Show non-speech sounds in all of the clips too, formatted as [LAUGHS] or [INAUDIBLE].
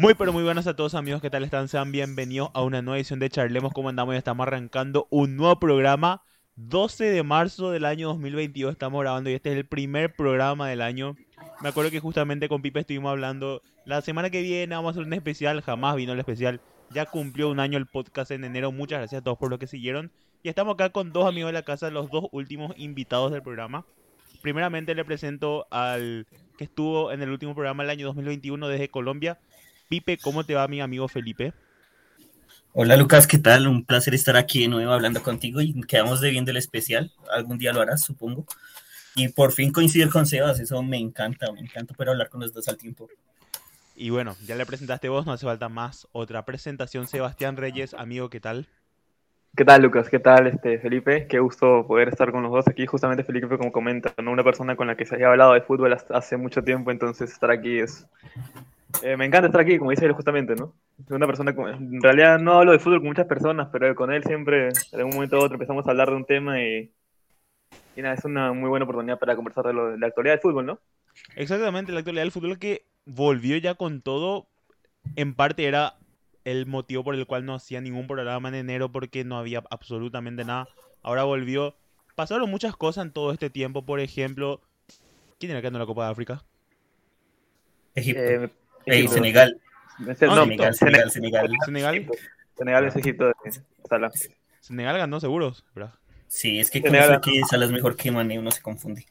Muy pero muy buenas a todos amigos, ¿qué tal están? Sean bienvenidos a una nueva edición de Charlemos, ¿cómo andamos? Ya estamos arrancando un nuevo programa, 12 de marzo del año 2022 estamos grabando y este es el primer programa del año. Me acuerdo que justamente con Pipe estuvimos hablando, la semana que viene vamos a hacer un especial, jamás vino el especial, ya cumplió un año el podcast en enero, muchas gracias a todos por lo que siguieron. Y estamos acá con dos amigos de la casa, los dos últimos invitados del programa. Primeramente le presento al que estuvo en el último programa del año 2021 desde Colombia, Pipe, ¿cómo te va mi amigo Felipe? Hola Lucas, ¿qué tal? Un placer estar aquí de nuevo hablando contigo y quedamos debiendo el especial. Algún día lo harás, supongo. Y por fin coincidir con Sebas, eso me encanta, me encanta poder hablar con los dos al tiempo. Y bueno, ya le presentaste vos, no hace falta más otra presentación. Sebastián Reyes, amigo, ¿qué tal? ¿Qué tal, Lucas? ¿Qué tal, este, Felipe? Qué gusto poder estar con los dos aquí. Justamente Felipe, como comenta, ¿no? una persona con la que se había hablado de fútbol hace mucho tiempo, entonces estar aquí es, eh, me encanta estar aquí, como dice él justamente, ¿no? Una persona, en realidad no hablo de fútbol con muchas personas, pero con él siempre, en algún momento u otro, empezamos a hablar de un tema y, y nada, es una muy buena oportunidad para conversar de, lo, de la actualidad del fútbol, ¿no? Exactamente, la actualidad del fútbol que volvió ya con todo, en parte era el motivo por el cual no hacía ningún programa en enero porque no había absolutamente nada. Ahora volvió. Pasaron muchas cosas en todo este tiempo, por ejemplo, ¿quién era que en la Copa de África? Egipto. Eh, Ey, Senegal. No, Senegal, Senegal, Senegal. Senegal. Senegal es Egipto de Salah. Senegal ganó seguros, ¿verdad? Sí, es que como que Salah es mejor que Mané, uno se confunde.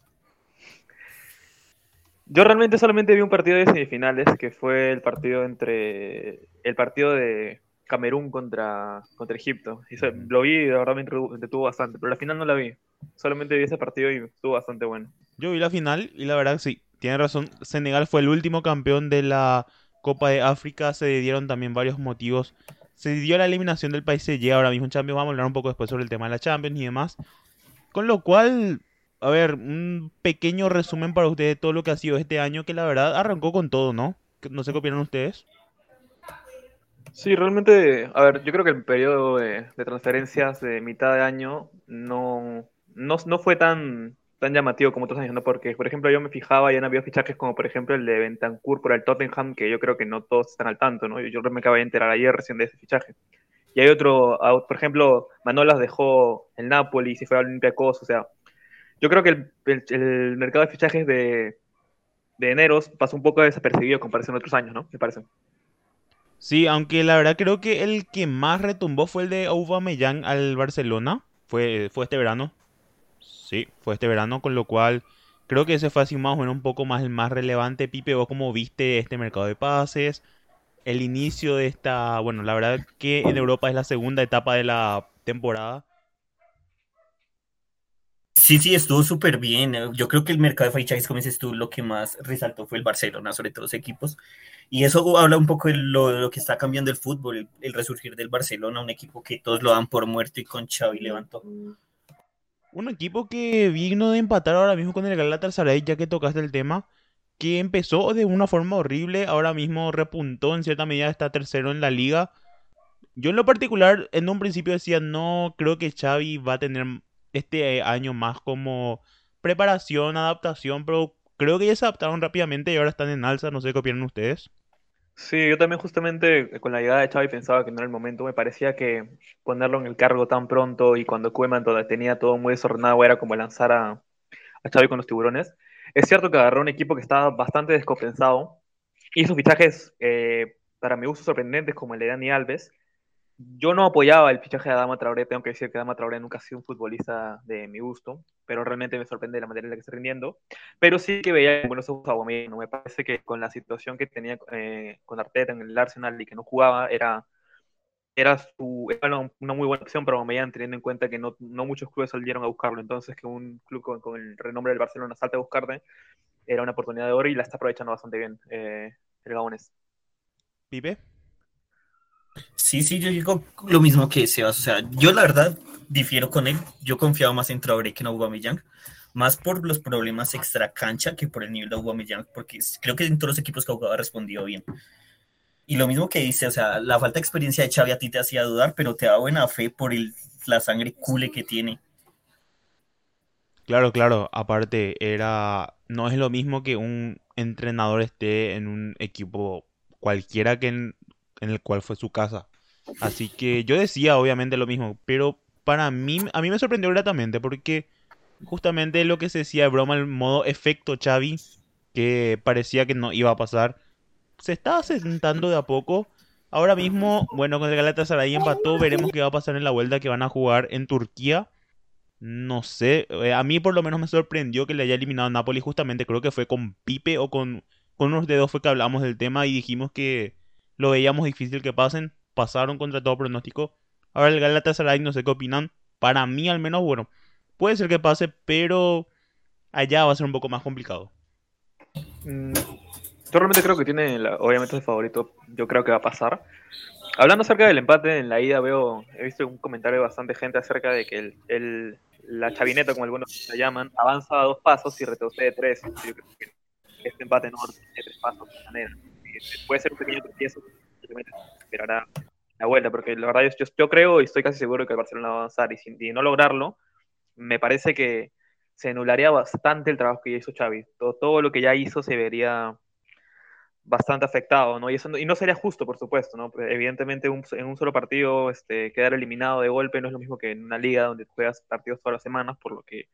Yo realmente solamente vi un partido de semifinales, que fue el partido entre el partido de Camerún contra, contra Egipto. Y lo vi y de verdad me entretuvo bastante, pero la final no la vi. Solamente vi ese partido y estuvo bastante bueno. Yo vi la final y la verdad sí, tiene razón. Senegal fue el último campeón de la Copa de África. Se dieron también varios motivos. Se dio la eliminación del país llega ahora mismo en Champions. Vamos a hablar un poco después sobre el tema de la Champions y demás. Con lo cual, a ver, un pequeño resumen para ustedes de todo lo que ha sido este año, que la verdad arrancó con todo, ¿no? No sé qué opinan ustedes. Sí, realmente, a ver, yo creo que el periodo de, transferencias de mitad de año no, no, no fue tan, tan llamativo como otros años, ¿no? Porque, por ejemplo, yo me fijaba y han habido fichajes como, por ejemplo, el de Bentancur por el Tottenham, que yo creo que no todos están al tanto, ¿no? Yo me acabé de enterar ayer recién de ese fichaje. Y hay otro, por ejemplo, Manolas dejó el Napoli y se fue al Olympiacos, o sea, yo creo que el, mercado de fichajes de, de eneros pasó un poco desapercibido comparación a otros años, ¿no? Me parece. Sí, aunque la verdad creo que el que más retumbó fue el de Aubameyang al Barcelona, fue, fue este verano. Sí, fue este verano, con lo cual creo que ese fue así más o menos un poco más el más relevante. Pipe, vos cómo viste este mercado de pases, el inicio de esta, bueno, la verdad que en Europa es la segunda etapa de la temporada. Sí, sí, estuvo súper bien. Yo creo que el mercado de fichajes, como dices tú, lo que más resaltó fue el Barcelona, sobre todos los equipos. Y eso habla un poco de lo, que está cambiando el fútbol, el, el, resurgir del Barcelona, un equipo que todos lo dan por muerto y con Xavi levantó. Un equipo que vino de empatar ahora mismo con el Galatasaray, ya que tocaste el tema, que empezó de una forma horrible, ahora mismo repuntó en cierta medida, está tercero en la liga. Yo en lo particular, en un principio decía, no creo que Xavi va a tener este año más como preparación, adaptación, pero creo que ya se adaptaron rápidamente y ahora están en alza, no sé qué opinan ustedes. Sí, yo también justamente eh, con la llegada de Xavi pensaba que no era el momento. Me parecía que ponerlo en el cargo tan pronto y cuando Koeman tenía todo muy desordenado era como lanzar a, a Xavi con los tiburones. Es cierto que agarró un equipo que estaba bastante descompensado. Hizo fichajes, eh, para mi gusto, sorprendentes como el de Dani Alves, yo no apoyaba el fichaje de Adama Traoré, tengo que decir que Adama Traoré nunca ha sido un futbolista de mi gusto, pero realmente me sorprende la manera en la que está rindiendo. Pero sí que veía buenos ojos a Aubameyang, me parece que con la situación que tenía eh, con Arteta en el Arsenal y que no jugaba, era, era, su, una muy buena opción para Aubameyang, teniendo en cuenta que no, muchos clubes salieron a buscarlo, entonces que un club con, el renombre del Barcelona salte a buscarte, era una oportunidad de oro y la está aprovechando bastante bien eh, el Gabones. ¿Pipe? Sí, sí, yo digo lo mismo que Sebas. O sea, yo la verdad difiero con él. Yo confiaba más en Traoré que en Aubameyang. Más por los problemas extra cancha que por el nivel de Aubameyang. Porque creo que en todos los equipos que ha jugado ha respondido bien. Y lo mismo que dice, o sea, la falta de experiencia de Xavi a ti te hacía dudar, pero te da buena fe por la sangre cule que tiene. Claro, claro. Aparte, era no es lo mismo que un entrenador esté en un equipo cualquiera que en, en el cual fue su casa. Así que yo decía obviamente lo mismo, pero para mí, a mí me sorprendió gratamente porque justamente lo que se decía de broma, el modo efecto Xavi, que parecía que no iba a pasar, se estaba sentando de a poco. Ahora mismo, bueno, con el Galatasaray empató, veremos qué va a pasar en la vuelta que van a jugar en Turquía. No sé, eh, a mí por lo menos me sorprendió que le haya eliminado a Napoli, justamente creo que fue con Pipe o con, con unos dedos fue que hablamos del tema y dijimos que lo veíamos difícil que pasen, pasaron contra todo pronóstico. Ahora el Galatasaray, no sé qué opinan, para mí al menos, bueno, puede ser que pase, pero allá va a ser un poco más complicado. Mm, yo realmente creo que tiene, obviamente, el favorito. Yo creo que va a pasar. Hablando acerca del empate en la ida, veo, he visto un comentario de bastante gente acerca de que el, la chavineta, como algunos la llaman, avanza dos pasos y retrocede tres. Yo creo que este empate no tiene tres pasos de manera. Y Puede ser un pequeño tropiezo, simplemente esperará la vuelta, porque la verdad yo, yo creo y estoy casi seguro que el Barcelona va a avanzar y sin y no lograrlo, me parece que se anularía bastante el trabajo que ya hizo Xavi. Todo, todo lo que ya hizo se vería bastante afectado, ¿no? Y, eso no, y no sería justo, por supuesto, ¿no? Pues, evidentemente en un solo partido este, quedar eliminado de golpe no es lo mismo que en una liga donde juegas partidos todas las semanas, por lo que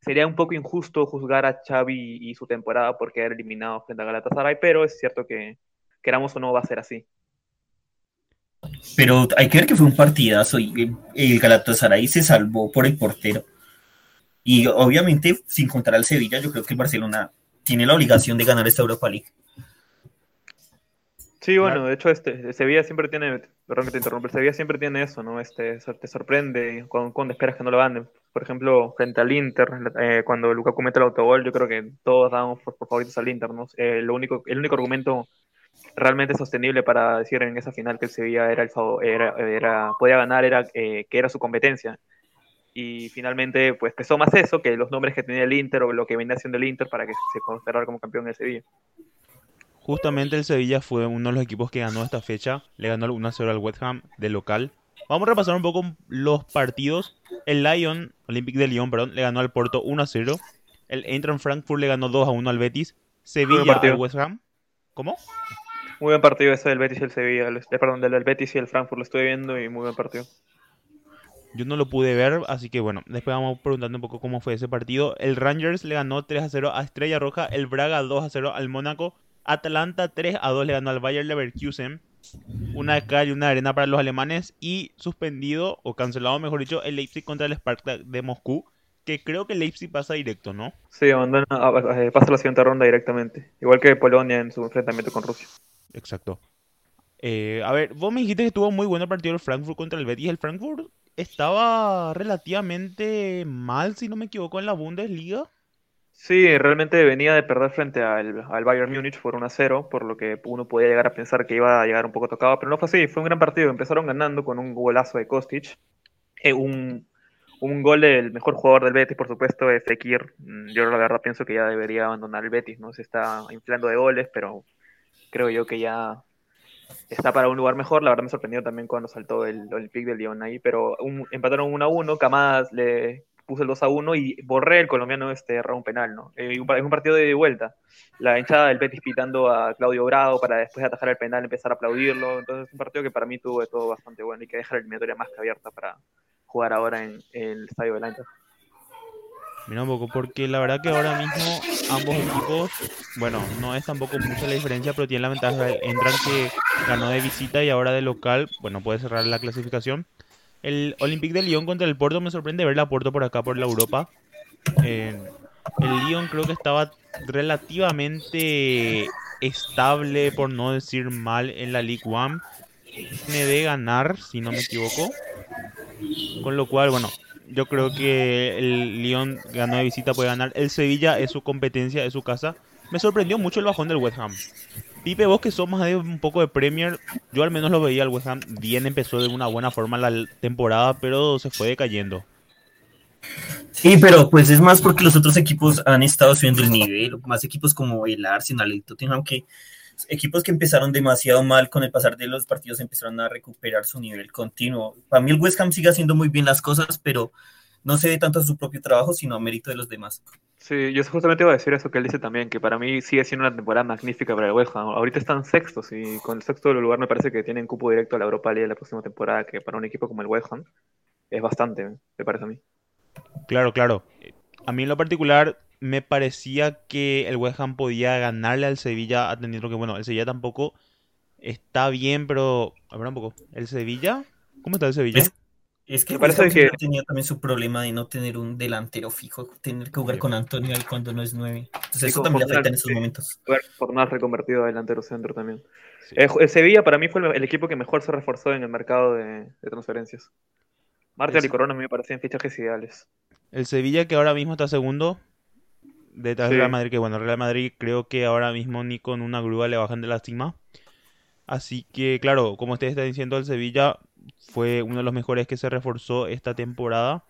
sería un poco injusto juzgar a Xavi y su temporada por quedar eliminado frente a Galatasaray, pero es cierto que queramos o no va a ser así. Pero hay que ver que fue un partidazo y el- Galatasaray se salvó por el portero. Y obviamente, sin contar al Sevilla, yo creo que el Barcelona tiene la obligación de ganar esta Europa League. Sí, bueno, de hecho, este, Sevilla siempre tiene, perdón que te interrumpa, Sevilla siempre tiene eso, ¿no? Este, te sorprende cuando, cuando esperas que no lo ganen. Por ejemplo, frente al Inter, eh, cuando Lukaku mete el autogol, yo creo que todos dábamos por, por favoritos al Inter, ¿no? Eh, lo único, el único argumento realmente sostenible para decir en esa final que el Sevilla era el favor, era, era, podía ganar era eh, que era su competencia. Y finalmente, pues pesó más eso que los nombres que tenía el Inter o lo que venía haciendo el Inter para que se considerara como campeón de Sevilla. Justamente el Sevilla fue uno de los equipos que ganó esta fecha. Le ganó el 1-0 al West Ham de local. Vamos a repasar un poco los partidos. El Lyon, Olympique de Lyon, perdón, le ganó al Porto 1-0. El Eintracht Frankfurt le ganó 2-1 al Betis. Sevilla al West Ham. ¿Cómo? Muy buen partido ese del Betis y el Sevilla, el- eh, perdón, del, Betis y el Frankfurt lo estoy viendo y muy buen partido. Yo no lo pude ver, así que bueno, después vamos preguntando un poco cómo fue ese partido. El Rangers le ganó 3-0 a Estrella Roja. El Braga 2-0 al Mónaco. Atalanta 3-2 le ganó al Bayer Leverkusen. Una de cal y una arena para los alemanes. Y suspendido, o cancelado mejor dicho, el Leipzig contra el Spartak de Moscú. Que creo que el Leipzig pasa directo, ¿no? Sí, abandona, a- a- eh, pasa a la siguiente ronda directamente, igual que Polonia en su enfrentamiento con Rusia. Exacto. Eh, a ver, vos me dijiste que estuvo muy bueno el partido del Frankfurt contra el Betis. El Frankfurt estaba relativamente mal, si no me equivoco, en la Bundesliga. Sí, realmente venía de perder frente al, al Bayern Múnich por 1 a 0, por lo que uno podía llegar a pensar que iba a llegar un poco tocado, pero no fue así, fue un gran partido. Empezaron ganando con un golazo de Kostic, eh, un, un gol del mejor jugador del Betis, por supuesto, es Fekir. Mm, Yo la verdad pienso que ya debería abandonar el Betis, ¿no? Se está inflando de goles, pero creo yo que ya está para un lugar mejor. La verdad me sorprendió también cuando saltó el Olympique de Lyon ahí, pero un- empataron 1 a 1, Camadas le puso el 2 a 1 y Borré, el colombiano, este, erró un penal, ¿no? Eh, en un partido de vuelta. La hinchada del Betis pitando a Claudio Bravo para después de atajar el penal empezar a aplaudirlo. Entonces, un partido que para mí tuvo de todo bastante bueno y que deja la eliminatoria más que abierta para jugar ahora en, el estadio del Eintracht. Mira un poco, porque la verdad que ahora mismo ambos equipos, bueno, no es tampoco mucha la diferencia, pero tienen la ventaja de entran que ganó de visita y ahora de local, bueno, puede cerrar la clasificación. El Olympique de Lyon contra el Porto me sorprende ver a Porto por acá, por la Europa. Eh, el Lyon creo que estaba relativamente estable, por no decir mal, en la League One. Tiene de ganar, si no me equivoco. Con lo cual, bueno, yo creo que el Lyon ganó de visita, puede ganar. El Sevilla es su competencia, es su casa. Me sorprendió mucho el bajón del West Ham. Pipe, vos que sos más de un poco de Premier, yo al menos lo veía al West Ham bien, empezó de una buena forma la temporada, pero se fue decayendo. Sí, pero pues es más porque los otros equipos han estado subiendo el nivel, más equipos como el Arsenal y Tottenham, que equipos que empezaron demasiado mal con el pasar de los partidos empezaron a recuperar su nivel continuo. Para mí el West Ham sigue haciendo muy bien las cosas, pero no se ve tanto a su propio trabajo, sino a mérito de los demás. Sí, yo justamente iba a decir eso que él dice también, que para mí sigue siendo una temporada magnífica para el West Ham. Ahorita están sextos y con el sexto lugar me parece que tienen cupo directo a la Europa League la próxima temporada, que para un equipo como el West Ham es bastante, me parece a mí. Claro, claro. A mí en lo particular me parecía que el West Ham podía ganarle al Sevilla, atendiendo que, bueno, el Sevilla tampoco está bien, pero... A ver un poco. ¿El Sevilla? ¿Cómo está el Sevilla? Es, es que parece que- tenía también su problema de no tener un delantero fijo, tener que jugar Sí. con Antonio ahí cuando no es nueve. Entonces Sí, eso también le afecta en esos momentos. Por más reconvertido a delantero centro también. Sí. El, el Sevilla para mí fue el, el equipo que mejor se reforzó en el mercado de, de transferencias. Martial y. Corona a mí me parecían fichajes ideales. El Sevilla que ahora mismo está segundo detrás del Sí. Real Madrid, que bueno, el Real Madrid creo que ahora mismo ni con una grúa le bajan de la cima. Así que claro, como ustedes están diciendo, el Sevilla fue uno de los mejores que se reforzó esta temporada.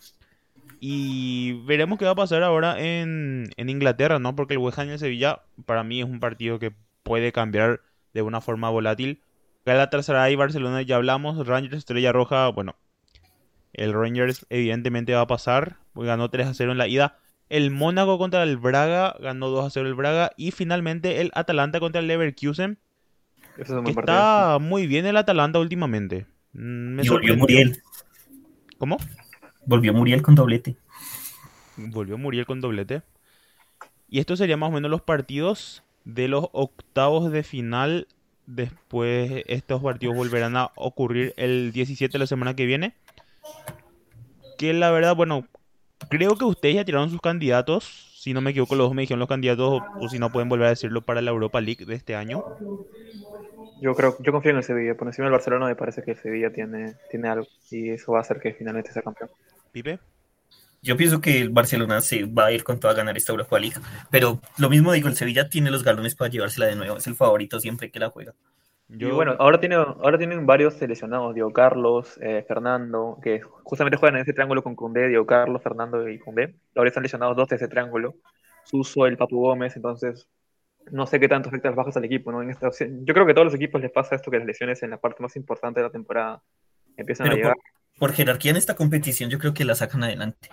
Y veremos qué va a pasar ahora en, en Inglaterra, ¿no? Porque el West Ham y el Sevilla para mí es un partido que puede cambiar de una forma volátil. Galatasaray y Barcelona ya hablamos, Rangers Estrella Roja, bueno, el Rangers evidentemente va a pasar, porque ganó 3 a 0 en la ida. El Mónaco contra el Braga ganó 2 a 0 el Braga y finalmente el Atalanta contra el Leverkusen, es que está muy bien el Atalanta últimamente. Mm, Me Y volvió sorprendió. Muriel, ¿Cómo? volvió Muriel con doblete. Volvió Muriel con doblete. Y estos serían más o menos los partidos de los octavos de final. Después estos partidos volverán a ocurrir el 17 de la semana que viene. Que la verdad, bueno, creo que ustedes ya tiraron sus candidatos. Si no me equivoco, los dos me dijeron los candidatos, o si no pueden volver a decirlo para la Europa League de este año. Yo creo, yo confío en el Sevilla. Por encima del Barcelona me parece que el Sevilla tiene, tiene algo y eso va a hacer que finalmente sea campeón. Pipe. Yo pienso que el Barcelona se va a ir con todo a ganar esta Europa League, pero lo mismo digo, el Sevilla tiene los galones para llevársela de nuevo, es el favorito siempre que la juega. Yo, Y bueno, ahora, tiene, ahora tienen varios seleccionados, Diego Carlos, eh, Fernando, que justamente juegan en ese triángulo con Koundé, Diego Carlos, Fernando y Koundé. Ahora están lesionados dos de ese triángulo, Suso, el Papu Gómez, entonces no sé qué tanto afecta las bajas al equipo, ¿no? En esta yo creo que a todos los equipos les pasa esto, que las lesiones en la parte más importante de la temporada empiezan a llegar. por, por jerarquía en esta competición yo creo que la sacan adelante.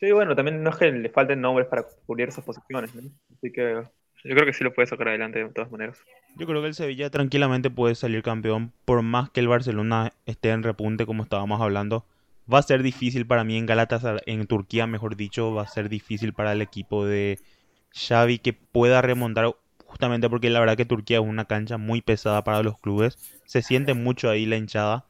Sí, bueno, también no es que le falten nombres para cubrir esas posiciones, ¿no? Así que yo creo que sí lo puede sacar adelante de todas maneras. Yo creo que el Sevilla tranquilamente puede salir campeón, por más que el Barcelona esté en repunte, como estábamos hablando. Va a ser difícil para mí en Galatasaray, en Turquía, mejor dicho, va a ser difícil para el equipo de Xavi que pueda remontar, justamente porque la verdad que Turquía es una cancha muy pesada para los clubes. Se siente mucho ahí la hinchada,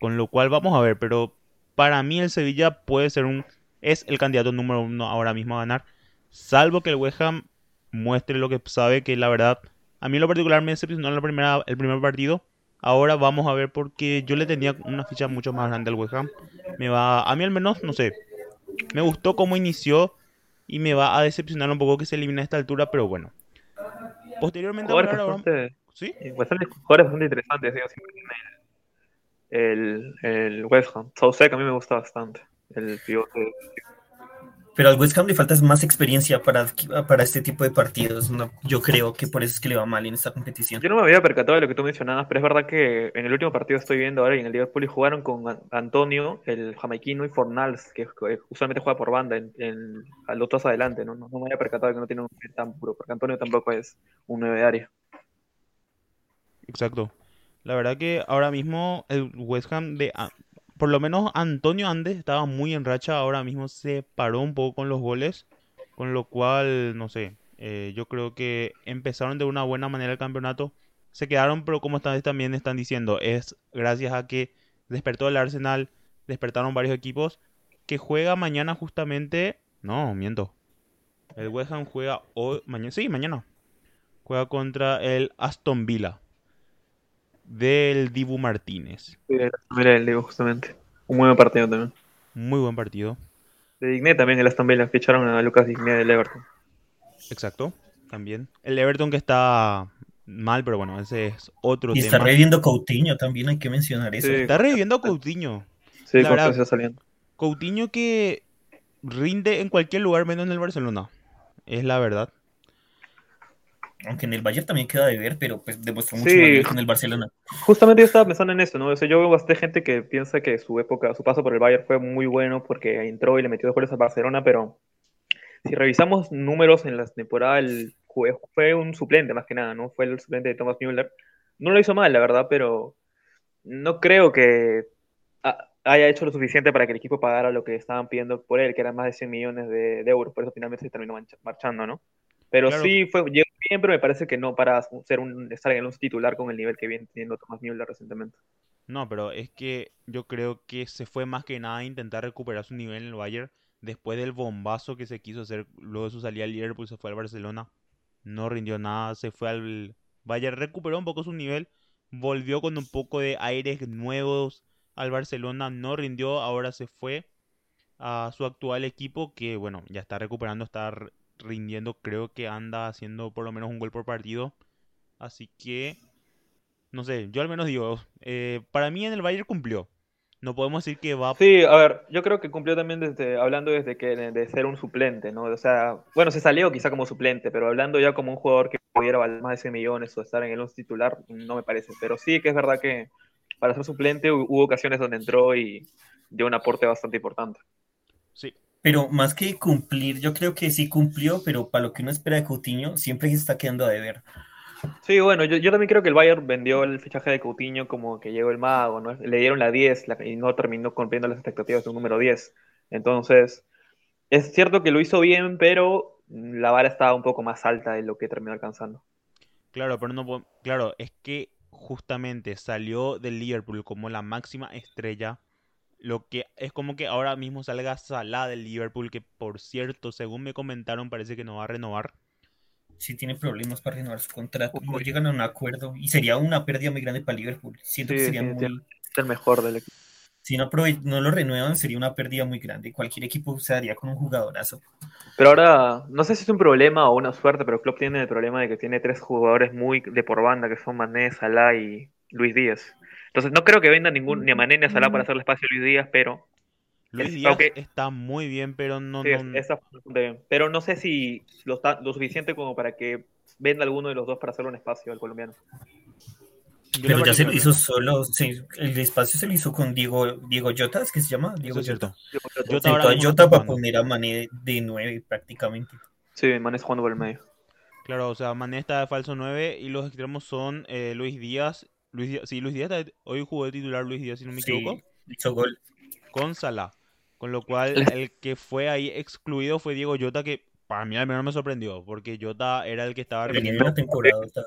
con lo cual vamos a ver, pero para mí el Sevilla puede ser un, es el candidato número uno ahora mismo a ganar, salvo que el West Ham muestre lo que sabe, que la verdad a mí en lo particular me decepcionó la primera, el primer partido. Ahora vamos a ver porque yo le tenía una ficha mucho más grande al West Ham. Me va, a mí al menos, no sé, me gustó cómo inició y me va a decepcionar un poco que se elimine a esta altura, pero bueno. Posteriormente ahora- ¿Sí? eh, bastante- jugadores bastante interesantes, digo, el, el, el West Ham. Soucek a mí me gusta bastante, el pivote. Pero al West Ham le falta más experiencia para, para este tipo de partidos. ¿no? Yo creo que por eso es que le va mal en esta competición. Yo no me había percatado de lo que tú mencionabas, pero es verdad que en el último partido estoy viendo ahora y en el Liverpool y jugaron con An- Antonio, el jamaiquino, y Fornals, que que usualmente juega por banda en, en, a los dos adelante, ¿no? No, no me había percatado de que no tiene un perfil tan puro, porque Antonio tampoco es un 9 de área. Exacto. La verdad que ahora mismo el West Ham de... Por lo menos Antonio Andes estaba muy en racha, ahora mismo se paró un poco con los goles, con lo cual, no sé, eh, yo creo que empezaron de una buena manera el campeonato, se quedaron, pero como ustedes también están diciendo, es gracias a que despertó el Arsenal, despertaron varios equipos, que juega mañana justamente, no, miento, el West Ham juega hoy, mañana, sí, mañana, juega contra el Aston Villa del Dibu Martínez. Sí, Mira, el digo, justamente. Un muy buen partido también. Muy buen partido. De Digné también el Aston Villa, ficharon a Lucas Digné del Everton. Exacto. También. El Everton que está mal, pero bueno, ese es otro Y está tema. reviviendo Coutinho también, hay que mencionar eso. Sí. Está reviviendo a Coutinho. Sí, La verdad- está saliendo. Coutinho que rinde en cualquier lugar menos en el Barcelona. Es la verdad. Aunque en el Bayern también queda de ver, pero pues demostró mucho Sí. en el Barcelona. Justamente yo estaba pensando en eso, ¿no? O sea, yo veo bastante gente que piensa que su época, su paso por el Bayern fue muy bueno porque entró y le metió dos goles a Barcelona, pero si revisamos números en la temporada, el fue un suplente más que nada, ¿no? Fue el suplente de Thomas Müller. No lo hizo mal, la verdad, pero no creo que ha- haya hecho lo suficiente para que el equipo pagara lo que estaban pidiendo por él, que eran más de 100 millones de, de euros. Por eso finalmente se terminó marchando, ¿no? Pero Claro. sí, fue, llegó bien, pero me parece que no para ser un, estar en el titular con el nivel que viene teniendo Thomas Müller recientemente. No, pero es que yo creo que se fue más que nada a intentar recuperar su nivel en el Bayern después del bombazo que se quiso hacer luego de su salida al Liverpool, se fue al Barcelona, no rindió nada, se fue al Bayern, recuperó un poco su nivel, volvió con un poco de aires nuevos al Barcelona, no rindió, ahora se fue a su actual equipo que bueno, ya está recuperando, está rindiendo, creo que anda haciendo por lo menos un gol por partido, así que no sé, yo al menos digo, eh, para mí en el Bayern cumplió. No podemos decir que va... Sí, a ver, yo creo que cumplió también desde, hablando desde que de ser un suplente, ¿no? O sea, bueno, se salió quizá como suplente, pero hablando ya como un jugador que pudiera valer más de 100 millones o estar en el once titular, no me parece. Pero sí que es verdad que para ser suplente hu- hubo ocasiones donde entró y dio un aporte bastante importante. Sí, Pero más que cumplir, yo creo que sí cumplió, pero para lo que uno espera de Coutinho, siempre se está quedando a deber. Sí, bueno, yo, yo también creo que el Bayern vendió el fichaje de Coutinho como que llegó el mago, ¿no? Le dieron la 10 la- y no terminó cumpliendo las expectativas de un número 10. Entonces, es cierto que lo hizo bien, pero la vara estaba un poco más alta de lo que terminó alcanzando. claro, pero no Claro, es que justamente salió del Liverpool como la máxima estrella. Lo que es como que ahora mismo salga Salah del Liverpool, que por cierto, según me comentaron, parece que no va a renovar. Sí tiene problemas para renovar su contrato, no llegan a un acuerdo y sería una pérdida muy grande para Liverpool. Siento Sí, que sería muy, el mejor del equipo. si no, aprove- no lo renuevan sería una pérdida muy grande. Cualquier equipo se daría con un jugadorazo. Pero ahora, no sé si es un problema o una suerte, pero Klopp tiene el problema de que tiene tres jugadores muy de por banda, que son Mané, Salah y Luis Díaz. Entonces, no creo que venda ningún, ni a Mané ni a Salah para hacerle espacio a Luis Díaz, pero Luis Díaz está muy bien, pero no, Sí, no- está bastante bien. Pero no sé si lo, está, lo suficiente como para que venda alguno de los dos para hacerle un espacio al colombiano. Pero ya se lo hizo solo, sí, el espacio se lo hizo con Diego, Diego Jota, ¿es que se llama? Diego es Jota. Jota Jota está para poner a Mané de 9 prácticamente. Sí, Mané jugando por el medio. Claro, o sea, Mané está de falso 9 y los extremos son eh, Luis Díaz. Luis Díaz, sí, Luis Díaz está- hoy jugó de titular Luis Díaz, si no me Sí, equivoco, hizo gol. con Salah. Con lo cual, el que fue ahí excluido fue Diego Jota, que para mí al menos me sorprendió, porque Jota era el que estaba rindiendo.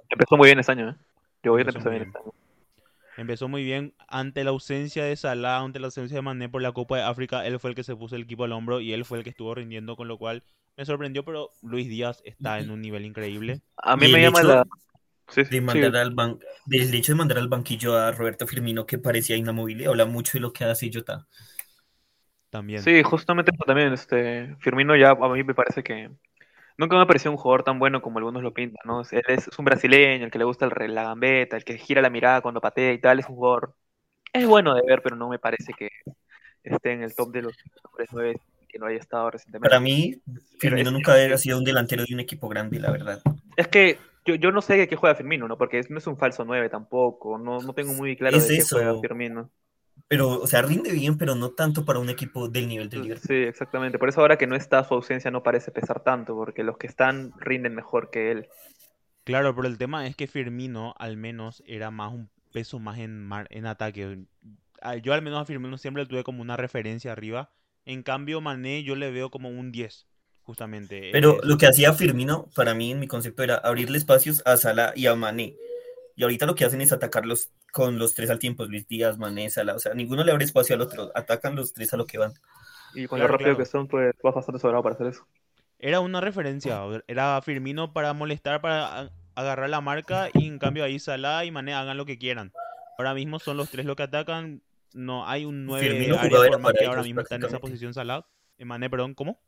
Empezó muy bien este año, ¿eh? Yo voy a Empezó empezó muy bien bien. este año. Empezó muy bien ante la ausencia de Salah, ante la ausencia de Mané por la Copa de África. Él fue el que se puso el equipo al hombro y él fue el que estuvo rindiendo, con lo cual me sorprendió, pero Luis Díaz está en un nivel increíble. A mí me llama hecho la... Sí, sí, de mandar al ban- del hecho de mandar al banquillo a Roberto Firmino que parecía inamovible, habla mucho de lo que hace Jota. También. Sí, justamente también, este, Firmino ya a mí me parece que nunca me ha parecido un jugador tan bueno como algunos lo pintan, ¿no? Él es, es un brasileño, el que le gusta el, la gambeta, el que gira la mirada cuando patea y tal, es un jugador, es bueno de ver, pero no me parece que esté en el top de los mejores nueve que no haya estado recientemente. Para mí, Firmino es- nunca ha sido un delantero de un equipo grande, la verdad. Es que yo, yo no sé de qué juega Firmino, ¿no? Porque no es un falso 9 tampoco, no, no tengo muy claro Es de qué eso. juega Firmino. Pero, o sea, rinde bien, pero no tanto para un equipo del nivel del Liverpool. Sí, exactamente. Por eso ahora que no está, su ausencia no parece pesar tanto, porque los que están rinden mejor que él. Claro, pero el tema es que Firmino al menos era más un peso más en, mar- en ataque. Ah, Yo al menos a Firmino siempre lo tuve como una referencia arriba. En cambio, Mané yo le veo como un 10, justamente. Pero lo que hacía Firmino, para mí, en mi concepto, era abrirle espacios a Salah y a Mané. Y ahorita lo que hacen es atacarlos con los tres al tiempo, Luis Díaz, Mané, Salah. O sea, ninguno le abre espacio al otro, atacan los tres a lo que van. Y con Claro, lo rápido claro. que son, pues vas bastante sobrado para hacer eso. Era una referencia. Era Firmino para molestar, para agarrar la marca. Y en cambio ahí Salah y Mané hagan lo que quieran. Ahora mismo son los tres los que atacan. No hay un 9 Firmino área por más que ahora mismo está en esa posición Salah. Eh, Mané, perdón, ¿cómo?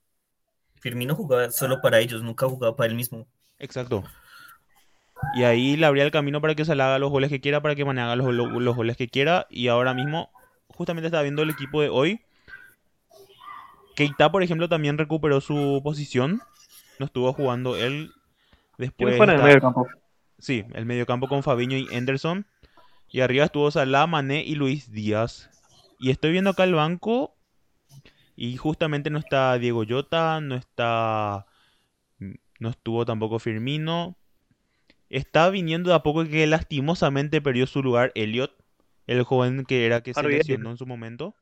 Firmino jugaba solo para ellos, nunca jugaba para él mismo. Exacto. Y ahí le abría el camino para que Salah haga los goles que quiera, para que Mané haga los, lo- los goles que quiera. Y ahora mismo, justamente estaba viendo el equipo de hoy. Keita, por ejemplo, también recuperó su posición. No estuvo jugando él. Después ¿Quién fue en el está- medio campo? Sí, el mediocampo con Fabiño y Henderson. Y arriba estuvo Salah, Mané y Luis Díaz. Y estoy viendo acá el banco. Y justamente no está Diego Llota, no está. No estuvo tampoco Firmino. Está viniendo de a poco que lastimosamente perdió su lugar Elliot, el joven que era que se Harvey lesionó Elliott. en su momento.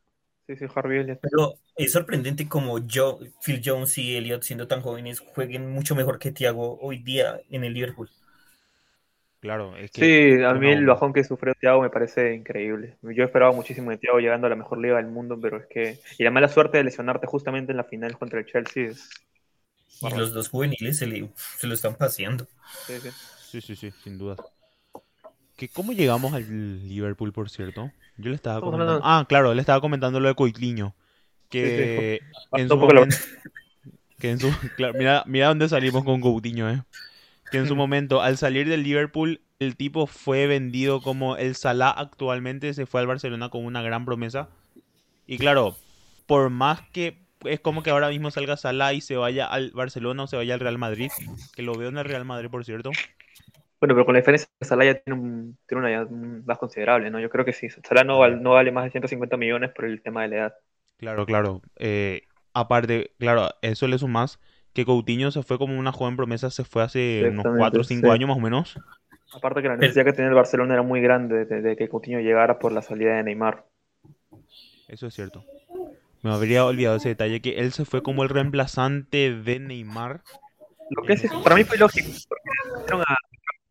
Sí, sí, Harvey Elliott. Pero es sorprendente como yo, Phil Jones y Elliot, siendo tan jóvenes, jueguen mucho mejor que Thiago hoy día en el Liverpool. Claro, es que Sí, a mí el bajón que sufrió Thiago me parece increíble. Yo esperaba muchísimo de Thiago llegando a la mejor liga del mundo, pero es que... Y la mala suerte de lesionarte justamente en la final contra el Chelsea es... Y los dos juveniles se, le- se lo están paseando. Sí, sí. Sí, sí, sí, sin duda. ¿Que ¿Cómo llegamos al Liverpool, por cierto? Yo le estaba comentando. Ah, claro, le estaba comentando lo de Coitliño. Que en su. Que en su. claro, mira, mira dónde salimos con Coutinho, eh. Que en su [LAUGHS] momento, al salir del Liverpool, el tipo fue vendido como el Salah actualmente, se fue al Barcelona con una gran promesa. Y claro, por más que es como que ahora mismo salga Salah y se vaya al Barcelona o se vaya al Real Madrid, que lo veo en el Real Madrid, por cierto. Bueno, pero con la diferencia que Salah ya tiene, un, tiene una edad más considerable, ¿no? Yo creo que sí. Salah no, no vale más de 150 millones por el tema de la edad. Claro, claro. Eh, aparte, claro, eso le sumas que Coutinho se fue como una joven promesa, se fue hace unos Exactamente, 4 o 5 sí. años más o menos. Aparte que la necesidad que tenía el Barcelona era muy grande de, de que Coutinho llegara por la salida de Neymar. Eso es cierto. Me habría olvidado ese detalle, que él se fue como el reemplazante de Neymar. Lo que es, para mí fue lógico, porque a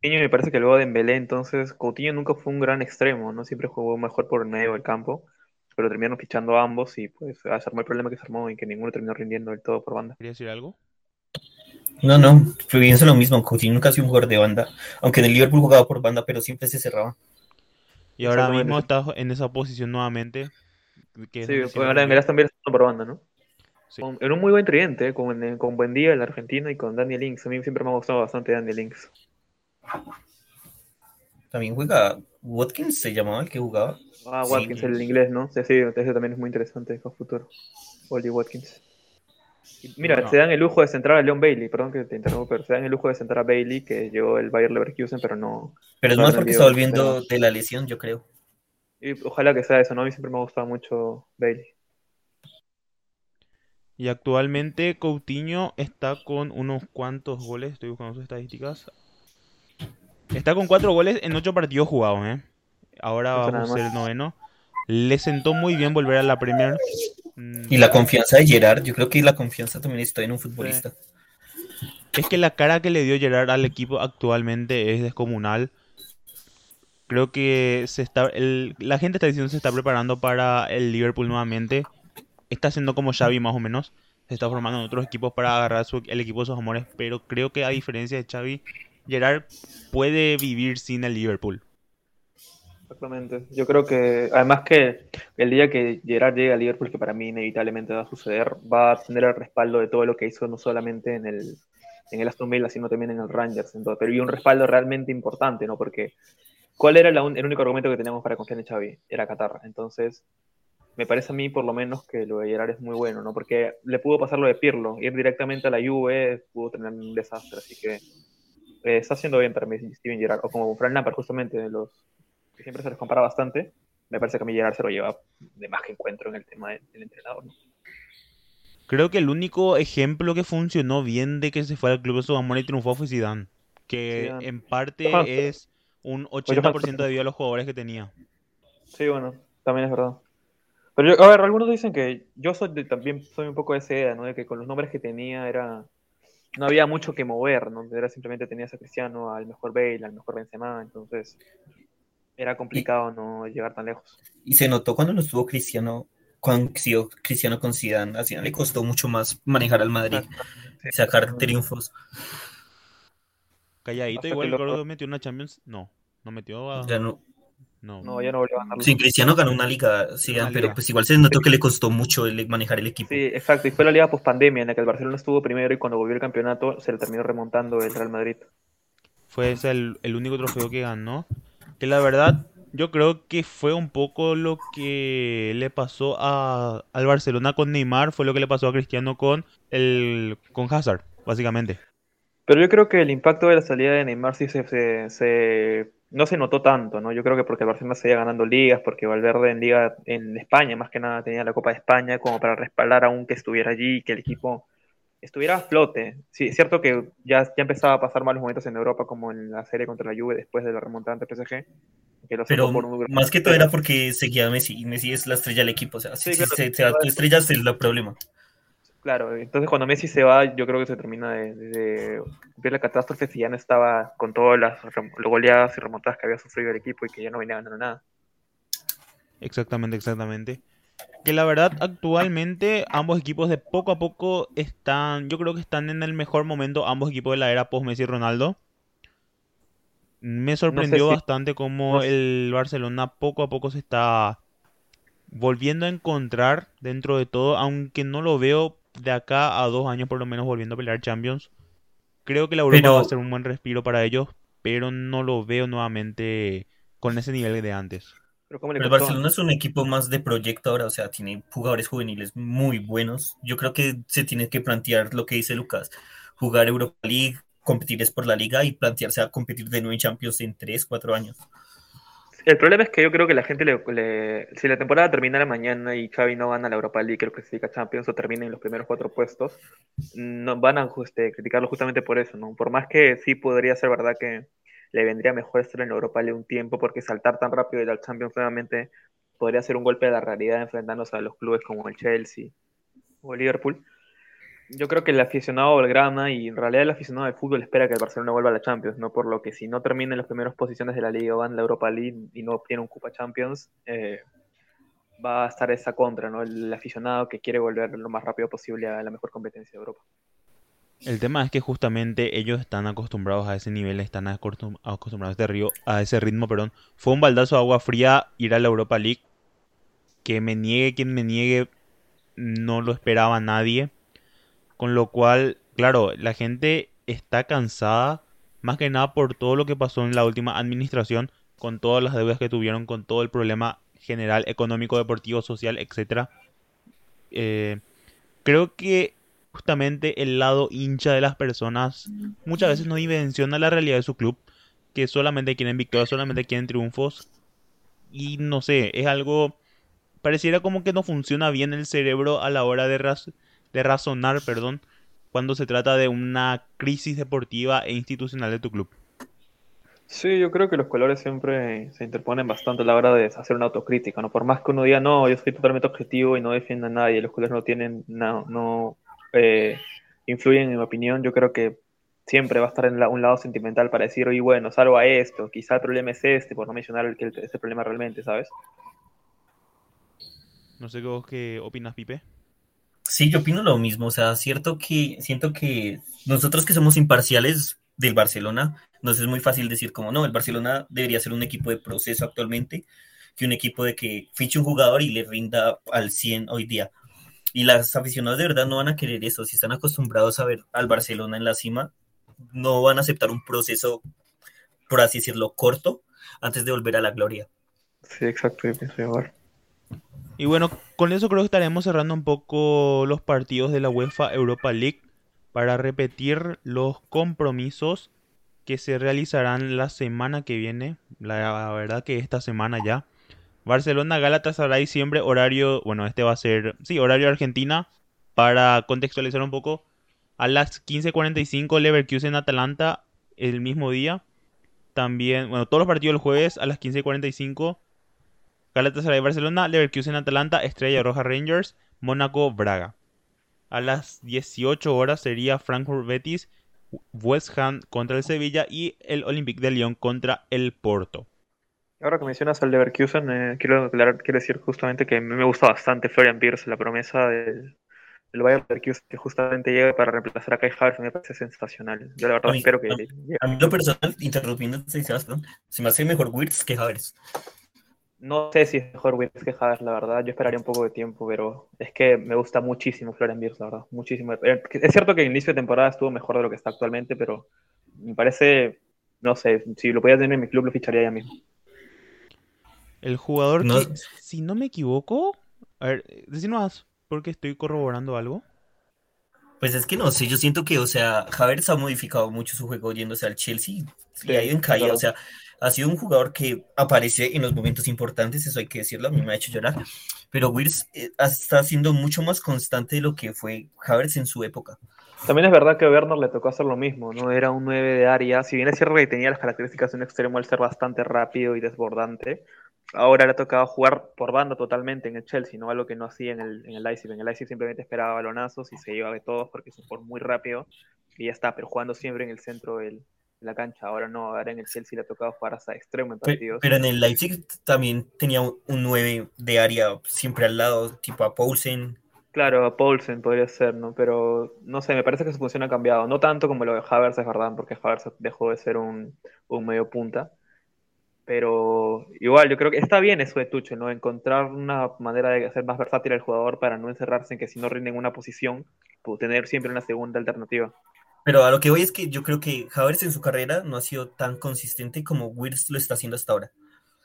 Coutinho y me parece que luego de Dembélé, entonces Coutinho nunca fue un gran extremo, ¿no? Siempre jugó mejor por el medio del campo, pero terminaron fichando a ambos y pues se armó el problema que se armó y que ninguno terminó rindiendo del todo por banda. ¿Quería decir algo? No, no, pienso lo mismo. Coutinho nunca ha sido un jugador de banda. Aunque en el Liverpool jugaba por banda, pero siempre se cerraba. Y ahora mismo sí. está en esa posición nuevamente. Que Sí, pues ahora. Dembélé también está por banda, ¿no? Sí. Con- en un muy buen tridente, ¿eh? con, eh, con Buendía, el argentino, y con Daniel Links. A mí siempre me ha gustado bastante Daniel Links. También juega Watkins, se llamaba el que jugaba. Ah, Sí, Watkins, el es- inglés, ¿no? Sí, sí, ese también es muy interesante para futuro. Oli Watkins. Mira, se dan el lujo de centrar a Leon Bailey, perdón que te interrumpo, pero se dan el lujo de centrar a Bailey, que llegó el Bayer Leverkusen, pero no. Pero es No más ha porque está volviendo de la lesión, yo creo. Y ojalá que sea eso, ¿no? A mí siempre me ha gustado mucho Bailey. Y actualmente Coutinho está con unos cuantos goles. Estoy buscando sus estadísticas. Está con 4 goles en 8 partidos jugados, ¿eh? Ahora Eso va nada a ser el noveno. Le sentó muy bien volver a la Premier. Mm, Y la confianza de Gerard, yo creo que la confianza también está en un futbolista. Es que la cara que le dio Gerard al equipo actualmente es descomunal. Creo que se está, el- la gente está diciendo que se está preparando para el Liverpool nuevamente. Está haciendo como Xavi más o menos. Se está formando en otros equipos para agarrar su- el equipo de sus amores. Pero creo que a diferencia de Xavi, Gerard puede vivir sin el Liverpool. Exactamente. Yo creo que, además que el día que Gerard llegue a Liverpool, que para mí inevitablemente va a suceder, va a tener el respaldo de todo lo que hizo, no solamente en el, en el Aston Villa, sino también en el Rangers. Entonces, pero y un respaldo realmente importante, ¿no? Porque, ¿cuál era el único argumento que teníamos para confiar en Xavi? Era Qatar. Entonces, me parece a mí, por lo menos, que lo de Gerard es muy bueno, ¿no? Porque le pudo pasar lo de Pirlo, ir directamente a la Juve, pudo tener un desastre, así que eh, está haciendo bien para mí Steven Gerrard, o como Fran Lampard, justamente, de los que siempre se les compara bastante, me parece que a mí Gerard se lo lleva de más que encuentro en el tema del, del entrenador. ¿no? Creo que el único ejemplo que funcionó bien de que se fue al club de su amor y triunfó fue Zidane. Que Zidane. en parte es un Johan 80% debido a los jugadores que tenía. Sí, bueno, también es verdad. Pero yo- a ver, algunos dicen que yo soy de- también soy un poco de esa idea, ¿no? De que con los nombres que tenía era no había mucho que mover, ¿no? Era simplemente tenías a Cristiano, al mejor Bale, al mejor Benzema, entonces era complicado no llegar tan lejos. Y se notó cuando no estuvo Cristiano, cuando siguió Cristiano con Zidane. A Zidane le costó mucho más manejar al Madrid, Sí. sacar triunfos. Calladito, Hasta igual el lo- Gordo metió una Champions. No, no metió a. Ya no, No, No, ya no volvió a ganarlo. sí, Cristiano ganó una liga, Zidane, Una liga. pero pues igual se notó que le costó mucho el- manejar el equipo. Sí, exacto. Y fue la liga post pandemia en la que el Barcelona estuvo primero y cuando volvió el campeonato se le terminó remontando el Real Madrid. Fue ese el, el único trofeo que ganó. Que la verdad, yo creo que fue un poco lo que le pasó a, al Barcelona con Neymar, fue lo que le pasó a Cristiano con el con Hazard, básicamente. Pero yo creo que el impacto de la salida de Neymar sí se, se- se- no se notó tanto, ¿no? Yo creo que porque el Barcelona seguía ganando ligas, porque Valverde en liga en España, más que nada, tenía la Copa de España como para respaldar a un que estuviera allí y que el equipo estuviera a flote. Sí, es cierto que ya, ya empezaba a pasar malos momentos en Europa, como en la serie contra la Juve después de la remontada ante PSG, que lo Pero por un- más que todo era porque seguía Messi y Messi es la estrella del equipo. O sea, si, Sí, claro. si se, se va tu estrella es el problema. Claro, entonces cuando Messi se va, yo creo que se termina de, de cumplir la catástrofe si ya no estaba con todas las goleadas y remontadas que había sufrido el equipo y que ya no venía ganando nada. Exactamente, exactamente. Que la verdad, actualmente ambos equipos de poco a poco están, yo creo que están en el mejor momento, ambos equipos de la era post-Messi y Ronaldo. Me sorprendió si- bastante cómo no sé- el Barcelona poco a poco se está volviendo a encontrar dentro de todo, aunque no lo veo de acá a dos años por lo menos volviendo a pelear Champions. Creo que la Europa Pero- va a ser un buen respiro para ellos, pero no lo veo nuevamente con ese nivel de antes. Pero. Barcelona es un equipo más de proyecto ahora, o sea, tiene jugadores juveniles muy buenos. Yo creo que se tiene que plantear lo que dice Lucas, jugar Europa League, competir es por la liga y plantearse a competir de nuevo en Champions en 3, 4 años. El problema es que yo creo que la gente le, le- si la temporada terminara mañana y Xavi no gana la Europa League, creo que clasifica a Champions o termina en los primeros cuatro puestos, no van a este, criticarlo justamente por eso, ¿no? Por más que sí podría ser verdad que le vendría mejor estar en Europa League un tiempo, porque saltar tan rápido de la Champions nuevamente podría ser un golpe de la realidad enfrentándose a los clubes como el Chelsea o el Liverpool. Yo creo que el aficionado Belgrana y en realidad el aficionado de fútbol espera que el Barcelona vuelva a la Champions, ¿no? Por lo que si no termina en las primeras posiciones de la Liga o va en la Europa League y no obtiene un Copa Champions, eh, va a estar esa contra, ¿no? El aficionado que quiere volver lo más rápido posible a la mejor competencia de Europa. El tema es que justamente ellos están acostumbrados a ese nivel, están acostum- acostumbrados a este río, a ese ritmo, perdón. Fue un baldazo de agua fría ir a la Europa League. Que me niegue quien me niegue, no lo esperaba nadie. Con lo cual, claro, la gente está cansada, más que nada por todo lo que pasó en la última administración, con todas las deudas que tuvieron, con todo el problema general, económico, deportivo, social, etcétera. Eh, creo que justamente el lado hincha de las personas muchas veces no dimensiona la realidad de su club, que solamente quieren victorias, solamente quieren triunfos. Y no sé, es algo pareciera como que no funciona bien el cerebro a la hora de, raz- de razonar, perdón, cuando se trata de una crisis deportiva e institucional de tu club. Sí, yo creo que los colores siempre se interponen bastante a la hora de hacer una autocrítica, ¿no? Por más que uno diga, no, yo soy totalmente objetivo y no defiendo a nadie, los colores no tienen, no eh, influyen en mi opinión, yo creo que siempre va a estar en la- un lado sentimental para decir, oye, bueno, salvo a esto, quizá el problema es este, por no mencionar el que el- ese problema realmente, ¿sabes? No sé qué vos qué opinas, Pipe. Sí, yo opino lo mismo, o sea, cierto que siento que nosotros que somos imparciales del Barcelona, nos es muy fácil decir como no, el Barcelona debería ser un equipo de proceso actualmente, que un equipo de que fiche un jugador y le rinda al 100 hoy día. Y las aficionados de verdad no van a querer eso, si están acostumbrados a ver al Barcelona en la cima, no van a aceptar un proceso, por así decirlo, corto antes de volver a la gloria. Sí, exacto, yo pienso igual. Y bueno, con eso creo que estaremos cerrando un poco los partidos de la UEFA Europa League para repetir los compromisos que se realizarán la semana que viene. La verdad que esta semana ya. Barcelona Galatasaray siempre horario, bueno, este va a ser, sí, horario Argentina para contextualizar un poco. A las 15:45 Leverkusen Atalanta el mismo día. También, bueno, todos los partidos el jueves a las 15:45 Galatasaray Barcelona, Leverkusen Atalanta, Estrella Roja Rangers, Mónaco Braga. A las 18 horas sería Frankfurt Betis, West Ham contra el Sevilla y el Olympique de Lyon contra el Porto. Ahora que mencionas al Leverkusen, eh, quiero, aclarar- quiero decir justamente que me gusta bastante Florian Pierce, la promesa del, del Bayern Leverkusen que justamente llega para reemplazar a Kai Havertz, me parece sensacional. Yo la verdad espero que a mí- A mí lo personal, interrumpiendo, Sebas, perdón, se me hace mejor Wirtz que Havertz. No sé si es mejor Wirtz que Havertz, la verdad. Yo esperaría un poco de tiempo, pero es que me gusta muchísimo Florian Wirtz, la verdad. Muchísimo. Eh, Es cierto que el inicio de temporada estuvo mejor de lo que está actualmente, pero me parece, no sé, si lo pudiera tener en mi club lo ficharía ya mismo. El jugador No- que, si no me equivoco, a ver, decinos porque estoy corroborando algo. Pues es que no sé, yo siento que, o sea, Havertz ha modificado mucho su juego yéndose al Chelsea y ha ido en caída, o sea, ha sido un jugador que aparece en los momentos importantes, eso hay que decirlo, a mí me ha hecho llorar, pero Wirtz eh, está siendo mucho más constante de lo que fue Havertz en su época. También es verdad que a Werner le tocó hacer lo mismo, ¿no? Era un 9 de área, si bien es cierto que tenía las características de un extremo al ser bastante rápido y desbordante, ahora le ha tocado jugar por banda totalmente en el Chelsea, ¿no? Algo que no hacía en el, en el Leipzig. En el Leipzig simplemente esperaba balonazos y se iba de todos porque es un jugador muy rápido y ya está, pero jugando siempre en el centro del, de la cancha. Ahora no, ahora en el Chelsea le ha tocado jugar hasta extremo en partidos. Pero, en el Leipzig también tenía un 9 de área siempre al lado, tipo a Poulsen. Claro, a Poulsen podría ser, ¿no? Pero no sé, me parece que su función ha cambiado. No tanto como lo de Havertz, es verdad, porque Havertz dejó de ser un, un medio punta pero igual, yo creo que está bien eso de Tuchel, ¿no? Encontrar una manera de hacer más versátil al jugador para no encerrarse en que si no rinde en una posición, pues tener siempre una segunda alternativa. Pero a lo que voy es que yo creo que Havertz en su carrera no ha sido tan consistente como Wirtz lo está haciendo hasta ahora.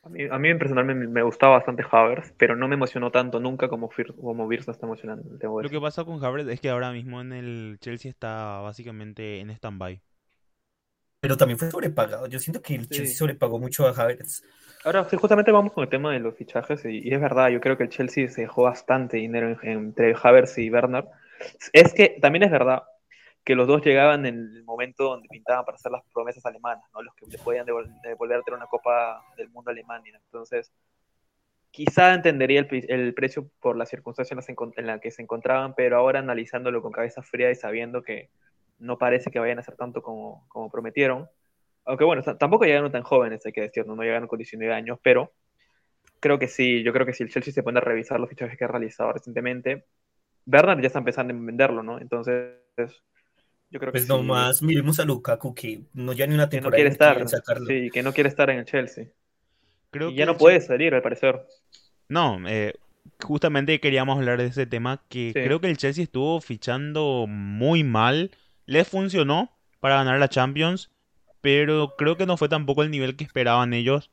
A mí, a mí personalmente me, gustaba bastante Havertz, pero no me emocionó tanto nunca como, como Wirtz está emocionando. Lo que pasa con Havertz es que ahora mismo en el Chelsea está básicamente en stand-by pero también fue sobrepagado. Yo siento que el Chelsea sobrepagó mucho a Havertz. Ahora, sí, justamente vamos con el tema de los fichajes, y, es verdad, yo creo que el Chelsea se dejó bastante dinero entre Havertz y Bernard. Es que también es verdad que los dos llegaban en el momento donde pintaban para hacer las promesas alemanas, ¿no? Los que le podían devolver a tener una Copa del Mundo alemán. Entonces, quizá entendería el, el, precio por las circunstancias en las que se encontraban, pero ahora analizándolo con cabeza fría y sabiendo que no parece que vayan a ser tanto como, como prometieron. Aunque bueno, tampoco llegaron tan jóvenes, hay que decirlo, no llegaron con 19 años, pero creo que sí, yo creo que si el Chelsea se pone a revisar los fichajes que ha realizado recientemente, Bernard ya está empezando a venderlo, ¿no? Entonces, yo creo que Pues nomás miremos a Lukaku que no ya ni una temporada que no quiere estar, sí, que no quiere estar en el Chelsea. Creo y ya no puede salir, al parecer. No, eh, justamente queríamos hablar de ese tema, que creo que el Chelsea estuvo fichando muy mal les funcionó para ganar la Champions, pero creo que no fue tampoco el nivel que esperaban ellos.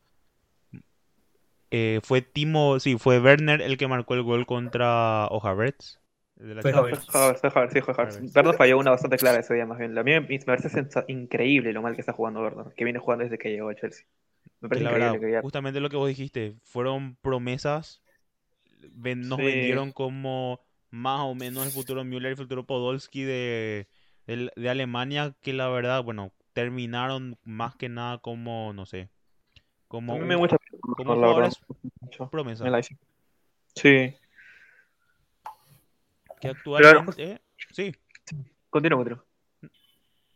Eh, fue Timo, sí, fue Werner el que marcó el gol contra O'Havertz. Fue Havertz. sí, fue Havertz. Werner falló una bastante clara ese día, más bien. A mí me parece increíble lo mal que está jugando Werner, que viene jugando desde que llegó a Chelsea. Me parece increíble Justamente lo que vos dijiste, fueron promesas, nos vendieron como más o menos el futuro Müller, el futuro Podolski de, de, Alemania que la verdad, bueno, terminaron más que nada como, no sé, como, me gusta como jugadores promesa. Sí. Que actualmente... sí. Continúa, continúa.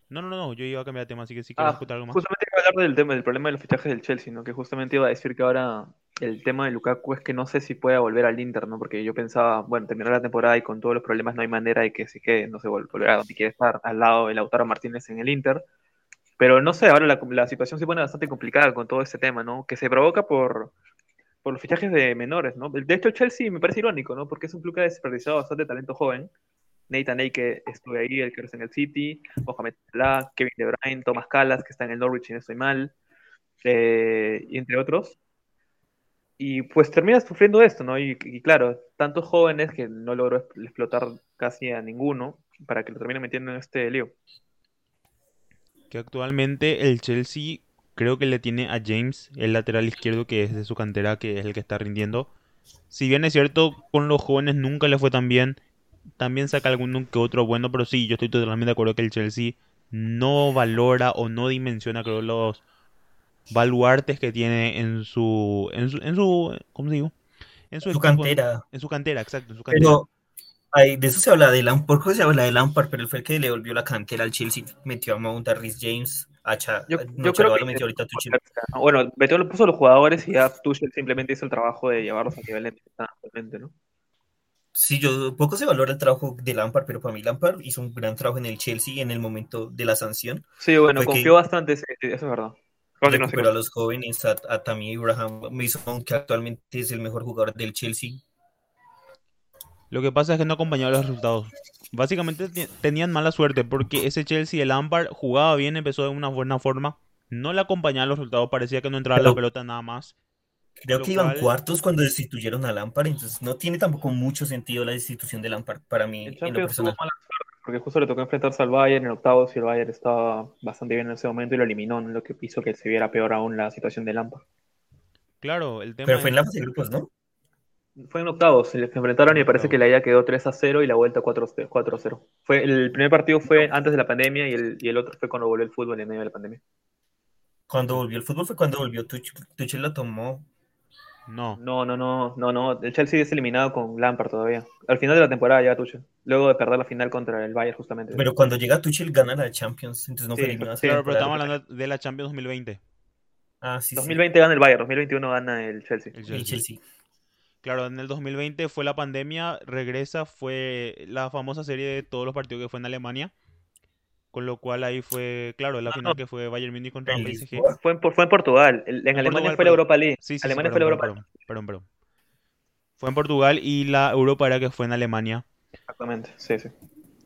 No, no, no, yo iba a cambiar de tema, así que si quieres ah, algo más. Justamente iba a hablar del tema, del problema de los fichajes del Chelsea, ¿no? Que justamente iba a decir que ahora el tema de Lukaku es que no sé si pueda volver al Inter, ¿no? Porque yo pensaba, bueno, terminar la temporada y con todos los problemas no hay manera de que se quede, no se volverá donde quiere estar, al lado de Lautaro Martínez en el Inter. Pero no sé, ahora la, la, situación se pone bastante complicada con todo ese tema, ¿no? Que se provoca por, por los fichajes de menores, ¿no? De hecho, Chelsea me parece irónico, ¿no? Porque es un club que ha desperdiciado bastante talento joven. Nathan Ake, que estuve ahí, el que está en el City, Mohamed Salah, Kevin De Bruyne, Thomas Callas, que está en el Norwich y no estoy mal, eh, y entre otros y pues termina sufriendo esto, ¿no? Y, claro, tantos jóvenes que no logró explotar casi a ninguno para que lo termine metiendo en este lío. Que actualmente el Chelsea creo que le tiene a James, el lateral izquierdo que es de su cantera, que es el que está rindiendo. Si bien es cierto, con los jóvenes nunca le fue tan bien, también saca algún que otro bueno, pero sí, yo estoy totalmente de acuerdo que el Chelsea no valora o no dimensiona, creo, los baluartes que tiene en su, en su, en su ¿cómo se digo? En su, cantera. En su cantera, exacto, en su cantera. Pero hay, de eso se habla de Lampard, qué se habla de Lampard, pero él fue el que le volvió la cantera al Chelsea, metió a Mount, a Rhys James, a yo, yo creo que metió ahorita Tuchel. Bueno, lo puso a los jugadores y ya Tuchel simplemente hizo el trabajo de llevarlos a nivel de ¿no? Sí, yo poco se valora el trabajo de Lampard, pero para mí Lampard hizo un gran trabajo en el Chelsea en el momento de la sanción. Sí, bueno, confió bastante, eso es verdad recuperó a los jóvenes, a, a Tammy Abraham, Mason, que actualmente es el mejor jugador del Chelsea. Lo que pasa es que no acompañaba los resultados. Básicamente tenían mala suerte porque ese Chelsea, el Lampard, jugaba bien, empezó de una buena forma. No le acompañaban los resultados, parecía que no entraba la pelota nada más. Creo que iban cuartos cuando destituyeron a Lampard, entonces no tiene tampoco mucho sentido la destitución de Lampard para mí en lo personal. porque justo le tocó enfrentarse al Bayern en octavos y el Bayern estaba bastante bien en ese momento y lo eliminó, lo que hizo que se viera peor aún la situación de Lampard. Claro, el tema Pero fue en la fase de grupos, ¿no? Fue en octavos, se les enfrentaron y me parece que la ida quedó 3 a 0 y la vuelta 4 a 4 a 0. Fue, el primer partido fue antes de la pandemia y el, y el otro fue cuando volvió el fútbol en medio de la pandemia. Cuando volvió el fútbol fue cuando volvió Tuchel. Tuchel lo tomó. No, No, no, no, no, no. El Chelsea es eliminado con Lampard todavía. Al final de la temporada ya Tuchel. Luego de perder la final contra el Bayern justamente. Pero cuando llega Tuchel gana la Champions, entonces no Sí, fue eliminado. sí, pero la estamos hablando de la Champions 2020. Ah, sí, sí. 2020 gana el Bayern, 2021 gana el Chelsea. El El Chelsea. Chelsea. Claro, en el 2020 fue la pandemia, regresa, fue la famosa serie de todos los partidos que fue en Alemania. Con lo cual ahí fue, claro, la No, final no. que fue Bayern Múnich contra En PSG. Fue en, fue en Portugal. El- en Alemania fue la. Europa League. Sí, sí, sí, Alemania perdón, fue la Europa League. perdón, perdón, perdón. Fue en Portugal y la Europa era que fue en Alemania. Exactamente, sí, sí.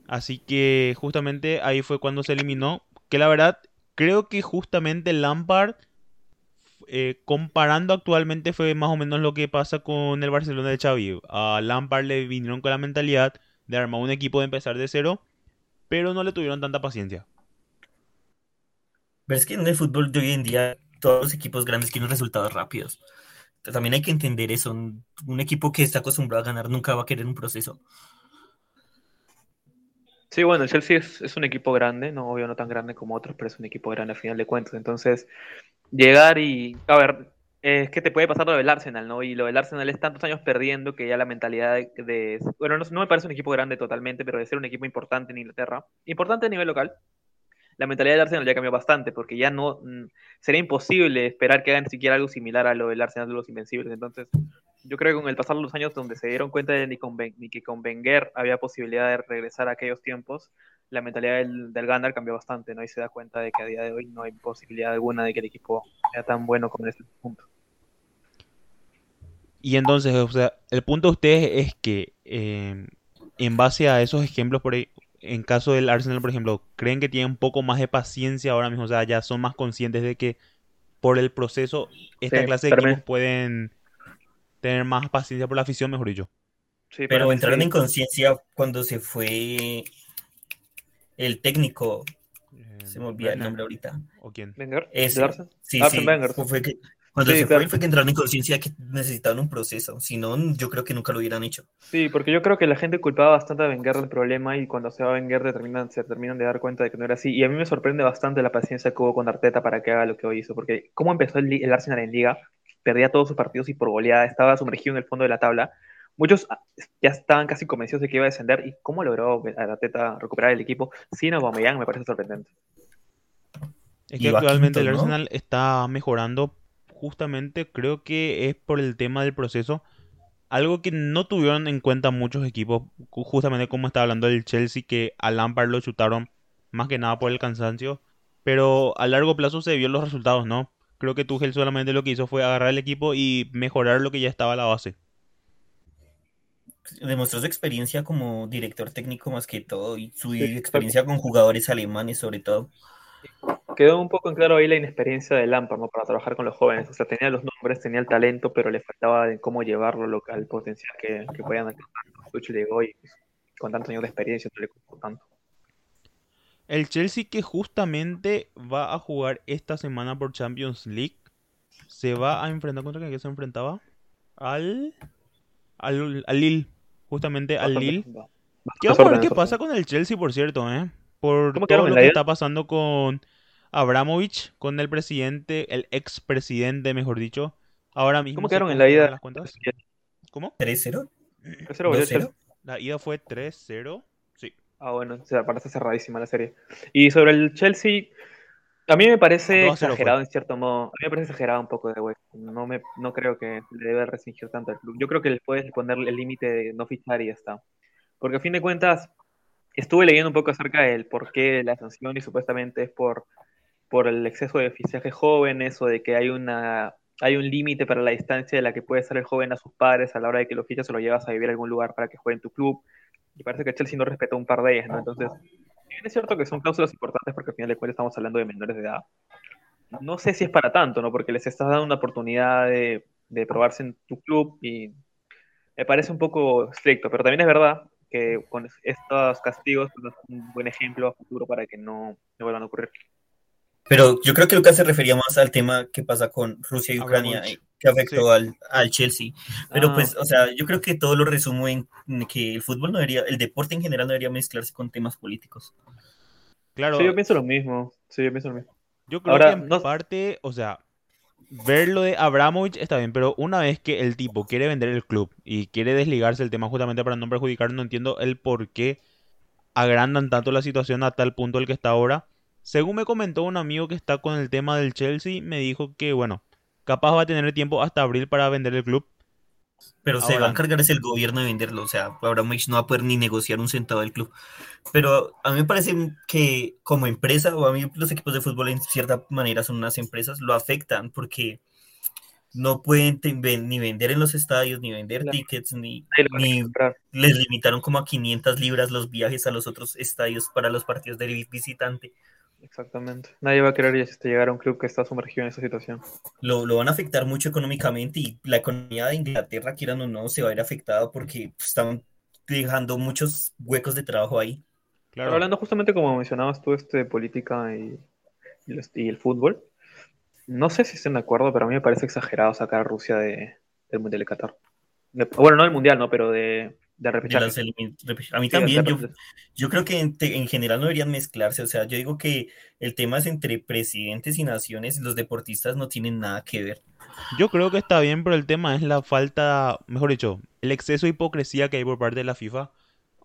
Así que justamente ahí fue cuando se eliminó. Que la verdad, creo que justamente Lampard, eh, comparando actualmente, fue más o menos lo que pasa con el Barcelona de Xavi. A Lampard le vinieron con la mentalidad de armar un equipo de empezar de cero, pero no le tuvieron tanta paciencia. Pero es que en el fútbol de hoy en día todos los equipos grandes quieren resultados rápidos. También hay que entender eso. Un, un equipo que está acostumbrado a ganar nunca va a querer un proceso. Sí, bueno, el Chelsea es, es un equipo grande, no obvio no tan grande como otros, pero es un equipo grande al final de cuentas. Entonces, llegar y, a ver, es que te puede pasar lo del Arsenal, ¿no? Y lo del Arsenal es tantos años perdiendo que ya la mentalidad de, bueno, no, me parece un equipo grande totalmente, pero de ser un equipo importante en Inglaterra, importante a nivel local, la mentalidad del Arsenal ya cambió bastante, porque ya no, mm, sería imposible esperar que hagan siquiera algo similar a lo del Arsenal de los Invencibles. Entonces, yo creo que con el pasar de los años donde se dieron cuenta de ni, con ni que con Wenger había posibilidad de regresar a aquellos tiempos, la mentalidad del, del Gunner cambió bastante, ¿no? Y se da cuenta de que a día de hoy no hay posibilidad alguna de que el equipo sea tan bueno como en ese punto. Y entonces, o sea, el punto de ustedes es que eh, en base a esos ejemplos, por ahí, en caso del Arsenal, por ejemplo, ¿creen que tienen un poco más de paciencia ahora mismo? O sea, ya son más conscientes de que por el proceso esta Sí, clase de equipos pueden tener más paciencia por la afición, mejor dicho. Sí, Pero entraron sí. en conciencia cuando se fue el técnico. Eh, Se me olvida el nombre ahorita. ¿O quién? ¿Wenger? Ese. Sí, Arsene sí. Wenger. Fue- fue que- cuando Sí, se claro. fue fue que entraron en conciencia de que necesitaban un proceso. Si no, yo creo que nunca lo hubieran hecho. Sí, porque yo creo que la gente culpaba bastante a Wenger del problema y cuando se va Wenger determinan, se terminan de dar cuenta de que no era así. Y a mí me sorprende bastante la paciencia que hubo con Arteta para que haga lo que hoy hizo, porque cómo empezó el, el Arsenal en Liga, perdía todos sus partidos y por goleada, estaba sumergido en el fondo de la tabla. Muchos ah, ya estaban casi convencidos de que iba a descender y cómo logró Arteta recuperar el equipo sin Aubameyang me parece sorprendente. Es que actualmente quinto, el ¿no? Arsenal está mejorando justamente, creo que es por el tema del proceso. Algo que no tuvieron en cuenta muchos equipos, ju- justamente como estaba hablando del Chelsea, que a Lampard lo chutaron más que nada por el cansancio. Pero a largo plazo se vio los resultados, ¿no? Creo que Tuchel solamente lo que hizo fue agarrar el equipo y mejorar lo que ya estaba a la base. Demostró su experiencia como director técnico más que todo y su experiencia con jugadores alemanes sobre todo. Quedó un poco en claro ahí la inexperiencia de Lampard, ¿no? Para trabajar con los jóvenes. O sea, tenía los nombres, tenía el talento, pero le faltaba de cómo llevarlo lo- al potencial que, que podían alcanzar. Tuchel llegó y pues, con tantos años de experiencia no le costó tanto. El Chelsea que justamente va a jugar esta semana por Champions League se va a enfrentar contra quién se enfrentaba al al, al Lille, justamente al Lille. bastante ¿Qué vamos a ver qué pasa con el Chelsea, por cierto, eh? Por ¿Cómo todo quedaron en lo que está pasando con Abramovich, con el presidente, el expresidente, mejor dicho. Ahora mismo ¿Cómo quedaron en la ida? las cuentas. ¿Cómo? 3-0, Ese era Boyacá. 2-0. La ida fue 3-0. Sí. Ah, bueno, o sea, parece cerradísima la serie. Y sobre el Chelsea, a mí me parece 2 a 0 exagerado fue. en cierto modo. A mí me parece exagerado un poco de West. No, me, no creo que le debe restringir tanto al club. Yo creo que le puedes poner el límite de no fichar y ya está. Porque a fin de cuentas, estuve leyendo un poco acerca del por qué la sanción y supuestamente es por, por el exceso de fichajes jóvenes o de que hay una hay un límite para la distancia de la que puede estar el joven a sus padres a la hora de que lo fichas o lo llevas a vivir a algún lugar para que juegue en tu club. Y parece que Chelsea no respetó un par de ellas, ¿no? Entonces, es cierto que son cláusulas importantes porque al final de cuentas estamos hablando de menores de edad. No sé si es para tanto, ¿no? Porque les estás dando una oportunidad de, de probarse en tu club y me parece un poco estricto, pero también es verdad que con estos castigos pues, es un buen ejemplo a futuro para que no, no vuelvan a ocurrir. Pero yo creo que Lucas se refería más al tema que pasa con Rusia y Ucrania, que afectó Sí. al, al Chelsea. Pero Ah. pues, o sea, yo creo que todo lo resumo en que el fútbol no debería, el deporte en general no debería mezclarse con temas políticos. Claro, Sí, yo pienso lo mismo. Sí, yo pienso lo mismo. Yo creo Ahora, que en no- parte, o sea, ver lo de Abramovich está bien, pero una vez que el tipo quiere vender el club y quiere desligarse del tema justamente para no perjudicar, no entiendo el por qué agrandan tanto la situación a tal punto el que está ahora. Según me comentó un amigo que está con el tema del Chelsea, me dijo que, bueno, capaz va a tener tiempo hasta abril para vender el club. Pero se Ahora- va a encargar es el gobierno de venderlo. O sea, Abramovich no va a poder ni negociar un centavo del club. Pero a mí me parece que como empresa, o a mí los equipos de fútbol en cierta manera son unas empresas, lo afectan porque no pueden ni vender en los estadios, ni vender Claro. tickets, ni, ni les limitaron como a 500 libras los viajes a los otros estadios para los partidos de visitante. Exactamente. Nadie va a querer llegar a un club que está sumergido en esa situación. Lo, lo van a afectar mucho económicamente y la economía de Inglaterra, quieran o no, se va a ver afectada porque están dejando muchos huecos de trabajo ahí. Pero Claro, hablando justamente como mencionabas tú, este, de política y, y los- y el fútbol, no sé si estén de acuerdo, pero a mí me parece exagerado sacar a Rusia de, del Mundial de Qatar. De- bueno, no del Mundial, no, pero de, de de repechaje. las A mí Sí, también, yo, creo que en, te- en general no deberían mezclarse. O sea, yo digo que el tema es entre presidentes y naciones, los deportistas no tienen nada que ver. yo creo que está bien, pero el tema es la falta, mejor dicho, el exceso de hipocresía que hay por parte de la FIFA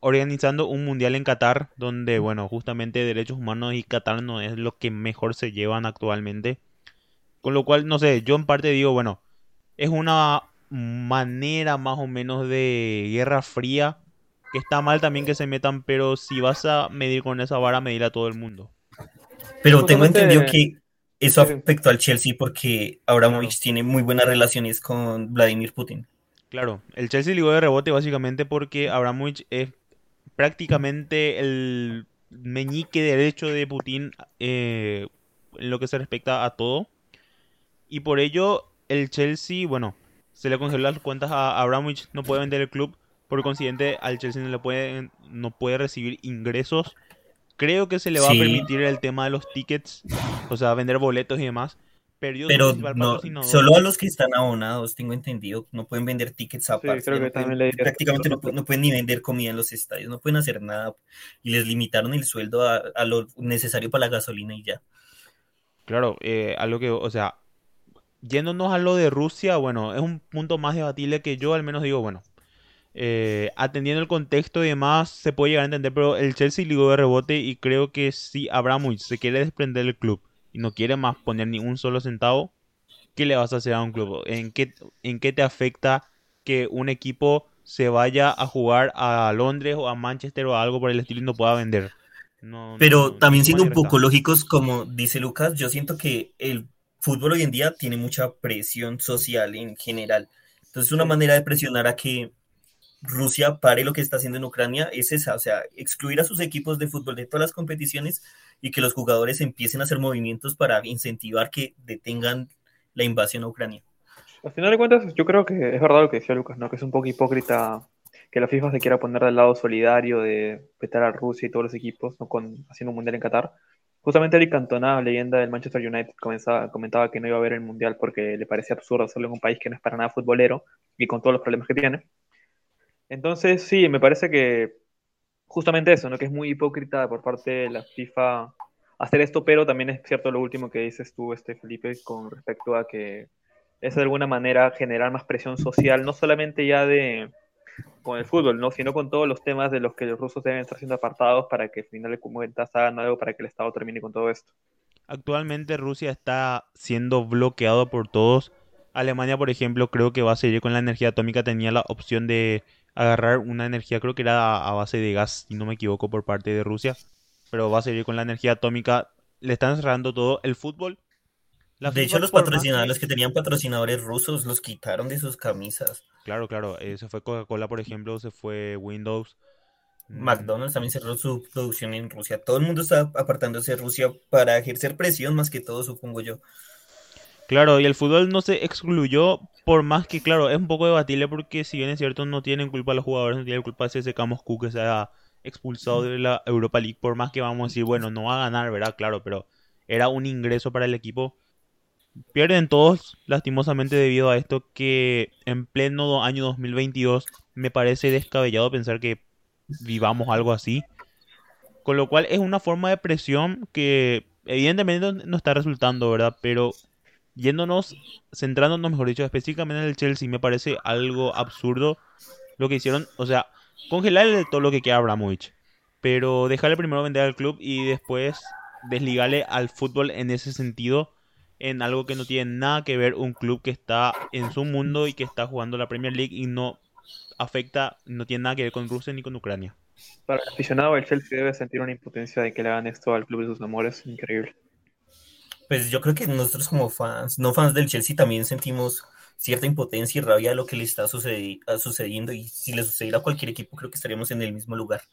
organizando un mundial en Qatar, donde, bueno, justamente derechos humanos y Qatar no es lo que mejor se llevan actualmente. Con lo cual, no sé, yo en parte digo, bueno, es una manera más o menos de guerra fría, que está mal también que se metan, pero si vas a medir con esa vara, medir a todo el mundo. Pero tengo entendido que eso afectó al Chelsea porque Abramovich tiene muy buenas relaciones con Vladimir Putin. Claro, el Chelsea ligó de rebote básicamente porque Abramovich es prácticamente el meñique derecho de Putin eh, en lo que se respecta a todo. Y por ello el Chelsea, bueno, se le congeló las cuentas a Abramovich, no puede vender el club. Por consiguiente, al Chelsea no le puede, no puede recibir ingresos. Creo que se le va Sí. a permitir el tema de los tickets, o sea, vender boletos y demás. Perdió Pero no, solo a los que están abonados, tengo entendido, no pueden vender tickets aparte, que no pueden- prácticamente no, pu- no pueden ni vender comida en los estadios, no pueden hacer nada y les limitaron el sueldo a, a lo necesario para la gasolina y ya. Claro, eh, a lo que, o sea, yéndonos a lo de Rusia, bueno, es un punto más debatible que yo al menos digo, bueno, eh, atendiendo el contexto y demás, se puede llegar a entender, pero el Chelsea ligó de rebote y creo que si Abramovich se quiere desprender del club y no quiere más poner ni un solo centavo, ¿qué le vas a hacer a un club? ¿En qué, en qué te afecta que un equipo se vaya a jugar a Londres o a Manchester o a algo por el estilo y no pueda vender? No, Pero no- también siendo un poco lógicos, como dice Lucas, yo siento que el fútbol hoy en día tiene mucha presión social en general. Entonces, una manera de presionar a que Rusia pare lo que está haciendo en Ucrania es esa, o sea, excluir a sus equipos de fútbol de todas las competiciones y que los jugadores empiecen a hacer movimientos para incentivar que detengan la invasión a Ucrania. Al final de cuentas, yo creo que es verdad lo que decía Lucas, ¿no? Que es un poco hipócrita que la FIFA se quiera poner del lado solidario de petar a Rusia y todos los equipos, ¿no? Con, haciendo un mundial en Qatar. Justamente Eric Cantona, leyenda del Manchester United, comenzaba- comentaba que no iba a ver el mundial porque le parecía absurdo hacerlo en un país que no es para nada futbolero y con todos los problemas que tiene. Entonces, sí, me parece que justamente eso, ¿no? Que es muy hipócrita por parte de la FIFA hacer esto, pero también es cierto lo último que dices tú, este Felipe, con respecto a que es de alguna manera generar más presión social, no solamente ya de con el fútbol, ¿no? sino con todos los temas de los que los rusos deben estar siendo apartados para que al final de cuentas hagan algo para que el Estado termine con todo esto. Actualmente Rusia está siendo bloqueado por todos. Alemania, por ejemplo, creo que va a seguir con la energía atómica. Tenía la opción de agarrar una energía, creo que era a base de gas, si no me equivoco, por parte de Rusia. Pero va a seguir con la energía atómica. Le están cerrando todo. El fútbol. La de hecho, los patrocinadores, que- los que tenían patrocinadores rusos, los quitaron de sus camisas. Claro, claro. eh, se fue Coca-Cola, por ejemplo. Se fue Windows. Mm, McDonald's también cerró su producción en Rusia. Todo el mundo está apartándose de Rusia para ejercer presión más que todo, supongo yo. Claro, y el fútbol no se excluyó, por más que, claro, es un poco debatible porque si bien es cierto, no tienen culpa los jugadores, no tienen culpa de ese Moscú que se ha expulsado de la Europa League, por más que vamos a decir, bueno, no va a ganar, ¿verdad? Claro, pero era un ingreso para el equipo. Pierden todos, lastimosamente, debido a esto que en pleno año 2022 me parece descabellado pensar que vivamos algo así. Con lo cual es una forma de presión que evidentemente no está resultando, ¿verdad? Pero yéndonos, centrándonos, mejor dicho, específicamente en el Chelsea, me parece algo absurdo lo que hicieron. O sea, congelarle todo lo que queda a Abramovich. Pero dejarle primero vender al club y después desligarle al fútbol en ese sentido. En algo que no tiene nada que ver un club que está en su mundo y que está jugando la Premier League y no afecta, no tiene nada que ver con Rusia ni con Ucrania. Para el aficionado, el Chelsea debe sentir una impotencia de que le hagan esto al club de sus amores. Increíble. Pues yo creo que nosotros como fans, no fans del Chelsea, también sentimos cierta impotencia y rabia de lo que le está sucediendo y si le sucediera a cualquier equipo creo que estaríamos en el mismo lugar.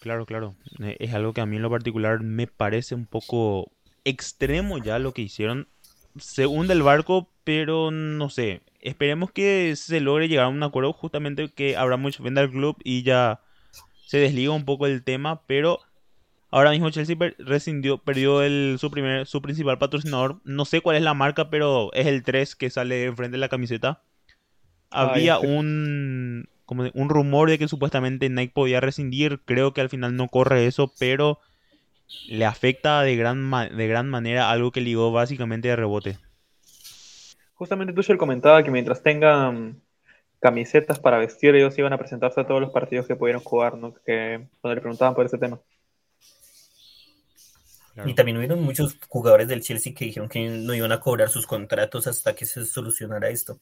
Claro, claro. Eh, es algo que a mí en lo particular me parece un poco extremo ya lo que hicieron. Se hunde el barco, pero no sé. Esperemos que se logre llegar a un acuerdo justamente que habrá mucho venda al club y ya se desliga un poco el tema, pero ahora mismo Chelsea rescindió, perdió el, su, primer, su principal patrocinador. No sé cuál es la marca, pero es el 3 que sale enfrente de la camiseta. Había un, como un rumor de que supuestamente Nike podía rescindir. Creo que al final no corre eso, pero le afecta de gran, de gran manera algo que ligó básicamente de rebote. Justamente Tuchel comentaba que mientras tengan camisetas para vestir, ellos iban a presentarse a todos los partidos que pudieron jugar, ¿no? Que cuando le preguntaban por ese tema. Y también hubieron muchos jugadores del Chelsea que dijeron que no iban a cobrar sus contratos hasta que se solucionara esto.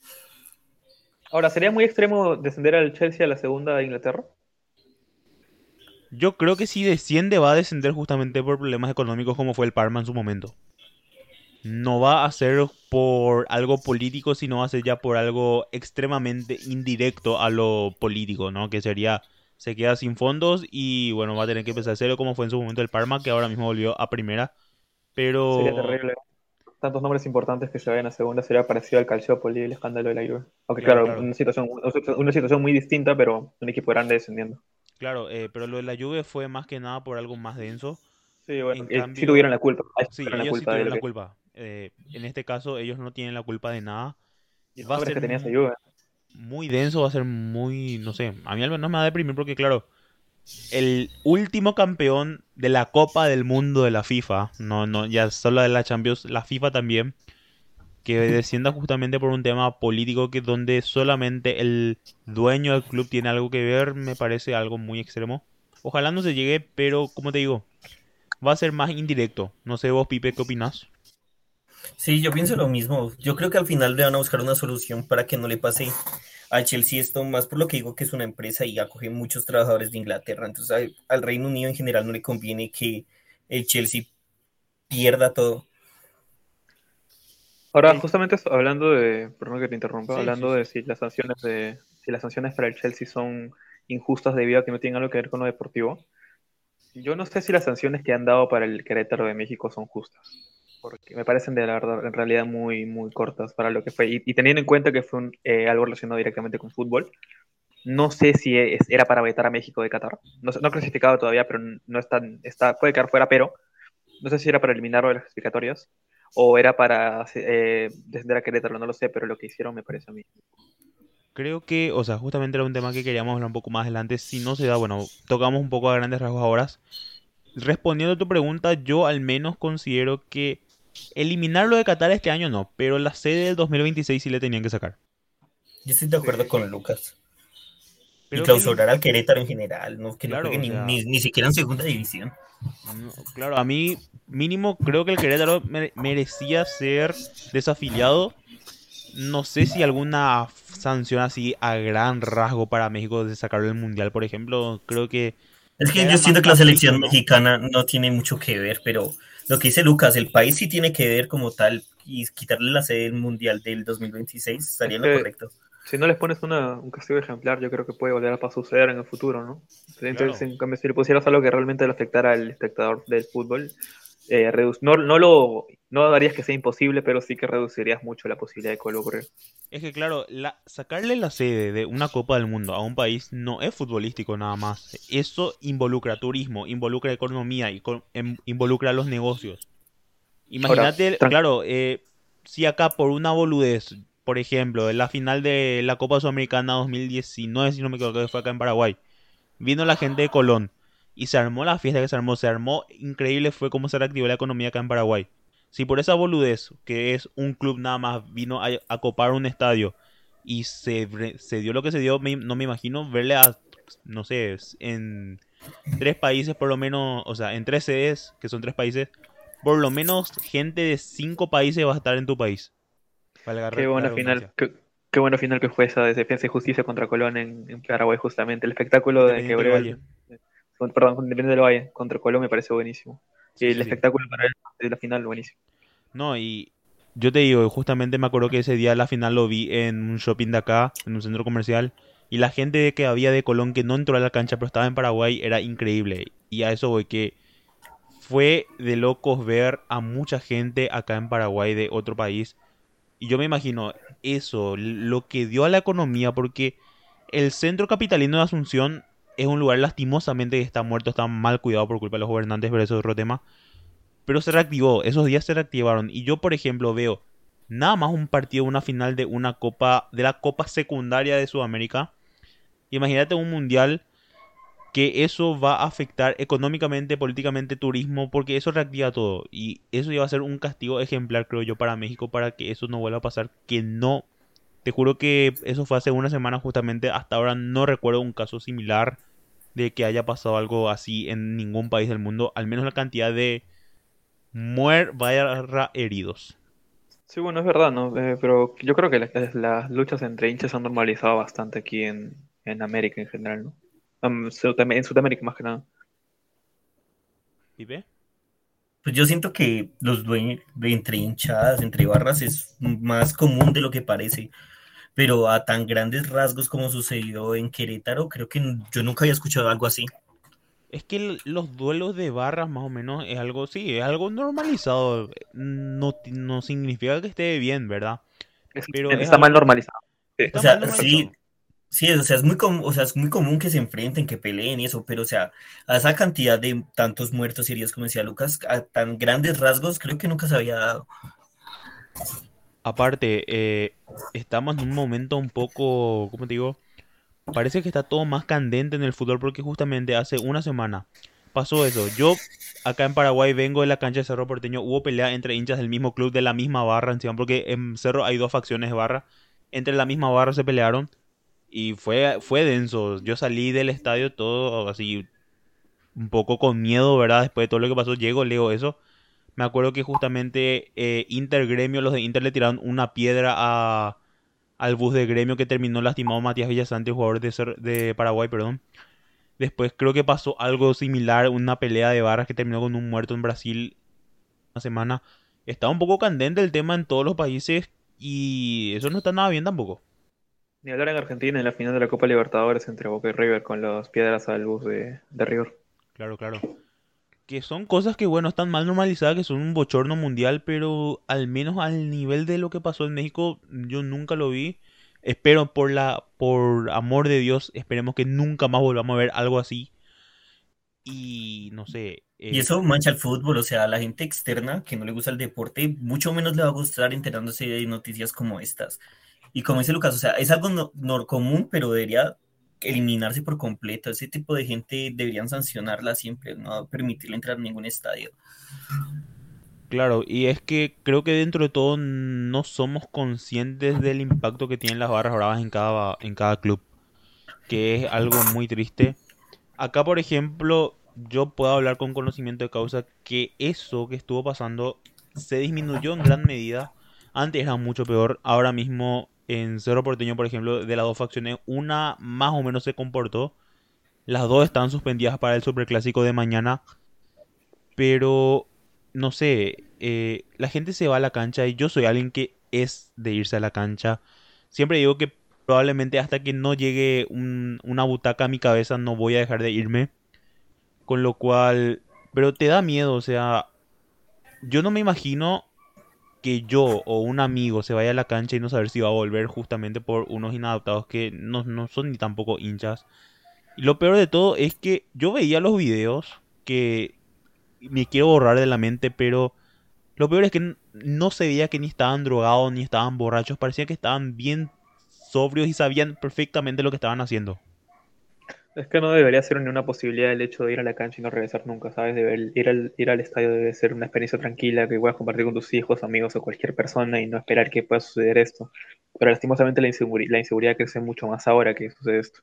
Ahora, ¿sería muy extremo descender al Chelsea a la segunda de Inglaterra? Yo creo que si desciende va a descender justamente por problemas económicos como fue el Parma en su momento no va a ser por algo político, sino va a ser ya por algo extremadamente indirecto a lo político, ¿no? Que sería, se queda sin fondos y bueno, va a tener que empezar a cero como fue en su momento el Parma, que ahora mismo volvió a primera. Pero... Sería terrible. Tantos nombres importantes que se vayan a segunda sería parecido al Calciopoli y el escándalo de la Juve. Aunque claro, Una, situación, una situación muy distinta, pero un equipo grande descendiendo. Claro, eh, pero lo de la Juve fue más que nada por algo más denso. Sí, bueno, sí tuvieron la culpa. Sí, ellos la culpa sí tuvieron la culpa. Eh, en este caso ellos no tienen la culpa de nada. va a ser que tenía ayuda. muy denso, va a ser muy, no sé, a mí al menos me va a deprimir porque claro, el último campeón de la Copa del Mundo de la FIFA, no, no, ya solo de la Champions, la FIFA también, que descienda justamente por un tema político que donde solamente el dueño del club tiene algo que ver, me parece algo muy extremo. Ojalá no se llegue, pero como te digo, va a ser más indirecto. No sé vos, Pipe, ¿qué opinas? Sí, yo pienso lo mismo. Yo creo que al final le van a buscar una solución para que no le pase al Chelsea esto, más por lo que digo que es una empresa y acoge muchos trabajadores de Inglaterra. Entonces al, Reino Unido en general no le conviene que el Chelsea pierda todo. Ahora, justamente hablando de, perdón que te interrumpa, hablando de si las sanciones de, si las sanciones para el Chelsea son injustas debido a que no tienen algo que ver con lo deportivo. Yo no sé si las sanciones que han dado para el Querétaro de México son justas porque me parecen de la verdad en realidad muy, muy cortas para lo que fue. Y, teniendo en cuenta que fue eh, algo relacionado directamente con fútbol, no sé si era para vetar a México de Qatar. No, no clasificado todavía, pero no está, está, puede quedar fuera, pero no sé si era para eliminarlo de las clasificatorias o era para eh, descender a Querétaro, no lo sé, pero lo que hicieron me parece a mí. Creo que, o sea, justamente era un tema que queríamos hablar un poco más adelante. Si no se da, bueno, tocamos un poco a grandes rasgos ahora. Respondiendo a tu pregunta, yo al menos considero que Eliminarlo de Qatar este año no, pero la sede del 2026 sí le tenían que sacar. Yo estoy de acuerdo con Lucas. Y clausurar al Querétaro en general, ¿no? que ni, siquiera en segunda división. claro, a mí mínimo creo que el Querétaro merecía ser desafiliado. No sé si alguna sanción así a gran rasgo para México de sacarlo del Mundial, por ejemplo. Creo que... Es que yo siento que la selección mexicana no tiene mucho que ver, pero lo que dice Lucas, el país sí tiene que ver como tal y quitarle la sede mundial del 2026 estaría en lo correcto. Si no les pones un castigo ejemplar, yo creo que puede volver a suceder en el futuro, ¿no? Entonces, en cambio, si le pusieras algo que realmente le afectara al espectador del fútbol, eh, no, no lo no harías que sea imposible, pero sí que reducirías mucho la posibilidad de que ocurrir. Es que claro, la- sacarle la sede de una Copa del Mundo a un país no es futbolístico nada más. Eso involucra turismo, involucra economía, y co- em- involucra los negocios. Imagínate, claro, eh, si acá por una boludez, por ejemplo, en la final de la Copa Sudamericana 2019, si no me equivoco, fue acá en Paraguay, vino la gente de Colón y se armó la fiesta que se armó, se armó increíble, fue como se reactivó la economía acá en Paraguay. Si por esa boludez, que es un club nada más, vino a, copar un estadio y se, dio lo que se dio, no me imagino verle a, no sé, en tres países por lo menos, o sea, en tres sedes, que son tres países, por lo menos gente de cinco países va a estar en tu país. Valga Qué buena final, qué, qué buena final que fue esa de Defensa y Justicia contra Colón en, en Paraguay, justamente. El espectáculo de que el- con- perdón, Independiente del Valle contra Colón me pareció buenísimo. Sí, y el sí, sí. espectáculo para él de la final, buenísimo. No, y yo te digo, justamente me acuerdo que ese día la final lo vi en un shopping de acá, en un centro comercial, y la gente que había de Colón que no entró a la cancha pero estaba en Paraguay era increíble. Y a eso voy que fue de locos ver a mucha gente acá en Paraguay de otro país. Y yo me imagino eso, lo que dio a la economía, porque el centro capitalino de Asunción es un lugar lastimosamente que está muerto, está mal cuidado por culpa de los gobernantes, pero eso es otro tema. Pero se reactivó, esos días se reactivaron. Y yo, por ejemplo, veo nada más un partido, una final de una copa, de la copa secundaria de Sudamérica. Imagínate un mundial que eso va a afectar económicamente, políticamente, turismo, porque eso reactiva todo. Y eso iba a ser un castigo ejemplar, creo yo, para México, para que eso no vuelva a pasar. Que no, te juro que eso fue hace una semana justamente, hasta ahora no recuerdo un caso similar de que haya pasado algo así en ningún país del mundo, al menos la cantidad de muer barra heridos. Sí, bueno, es verdad, ¿no? Eh, pero yo creo que las, luchas entre hinchas se han normalizado bastante aquí en América en general, ¿no? Sudam- en Sudamérica más que nada. ¿Pipe? Pues yo siento que los dueños entre hinchadas, entre barras, es más común de lo que parece. Pero a tan grandes rasgos como sucedió en Querétaro, creo que yo nunca había escuchado algo así. Es que los duelos de barras más o menos es algo, sí, es algo normalizado. No, no significa que esté bien, ¿verdad? Pero está es mal algo- normalizado. Sí. Está O sea, mal normalizado. sí, sí, o sea, es muy o sea, es muy común que se enfrenten, que peleen eso, pero o sea, a esa cantidad de tantos muertos y heridos, como decía Lucas, a tan grandes rasgos, creo que nunca se había dado. Aparte, eh, estamos en un momento un poco, ¿cómo te digo? Parece que está todo más candente en el fútbol porque justamente hace una semana pasó eso. Yo acá en Paraguay vengo de la cancha de Cerro Porteño, hubo pelea entre hinchas del mismo club, de la misma barra encima, porque en Cerro hay dos facciones de barra, entre la misma barra se pelearon y fue, fue denso. Yo salí del estadio todo así, un poco con miedo, ¿verdad? Después de todo lo que pasó, llego, leo eso. Me acuerdo que justamente eh, Inter Gremio, los de Inter le tiraron una piedra a, al bus de Gremio que terminó lastimado Matías Villasante, jugador de, Cer- de Paraguay, perdón. Después creo que pasó algo similar, una pelea de barras que terminó con un muerto en Brasil una semana. Está un poco candente el tema en todos los países y eso no está nada bien tampoco. Ni hablar en Argentina en la final de la Copa Libertadores entre Boca y River con las piedras al bus de, de River. Claro, claro. Que son cosas que, bueno, están mal normalizadas, que son un bochorno mundial, pero al menos al nivel de lo que pasó en México, yo nunca lo vi. Espero por la, por amor de Dios, esperemos que nunca más volvamos a ver algo así. Y no sé. Y eh, eso mancha el fútbol, o sea, a la gente externa que no le gusta el deporte, mucho menos le va a gustar enterándose de noticias como estas. Y como dice Lucas, o sea, es algo no, común, pero debería eliminarse por completo. Ese tipo de gente deberían sancionarla siempre, no permitirle entrar a ningún estadio. Claro, y es que creo que dentro de todo no somos conscientes del impacto que tienen las barras bravas en cada, en cada club, que es algo muy triste. Acá, por ejemplo, yo puedo hablar con conocimiento de causa que eso que estuvo pasando se disminuyó en gran medida. Antes era mucho peor. Ahora mismo en Cerro Porteño, por ejemplo, de las dos facciones, una más o menos se comportó. Las dos están suspendidas para el Superclásico de mañana. Pero, no sé, eh, la gente se va a la cancha y yo soy alguien que es de irse a la cancha. Siempre digo que probablemente hasta que no llegue un- una butaca a mi cabeza no voy a dejar de irme. Con lo cual, pero te da miedo, o sea, yo no me imagino que yo o un amigo se vaya a la cancha y no saber si va a volver justamente por unos inadaptados que no, no son ni tampoco hinchas. Y lo peor de todo es que yo veía los videos que me quiero borrar de la mente, pero lo peor es que no se veía que ni estaban drogados ni estaban borrachos, parecía que estaban bien sobrios y sabían perfectamente lo que estaban haciendo. Es que no debería ser ni una posibilidad el hecho de ir a la cancha y no regresar nunca, ¿sabes? ir, al, ir al estadio debe ser una experiencia tranquila que puedas compartir con tus hijos, amigos o cualquier persona y no esperar que pueda suceder esto. Pero lastimosamente la, la inseguridad crece mucho más ahora que sucede esto.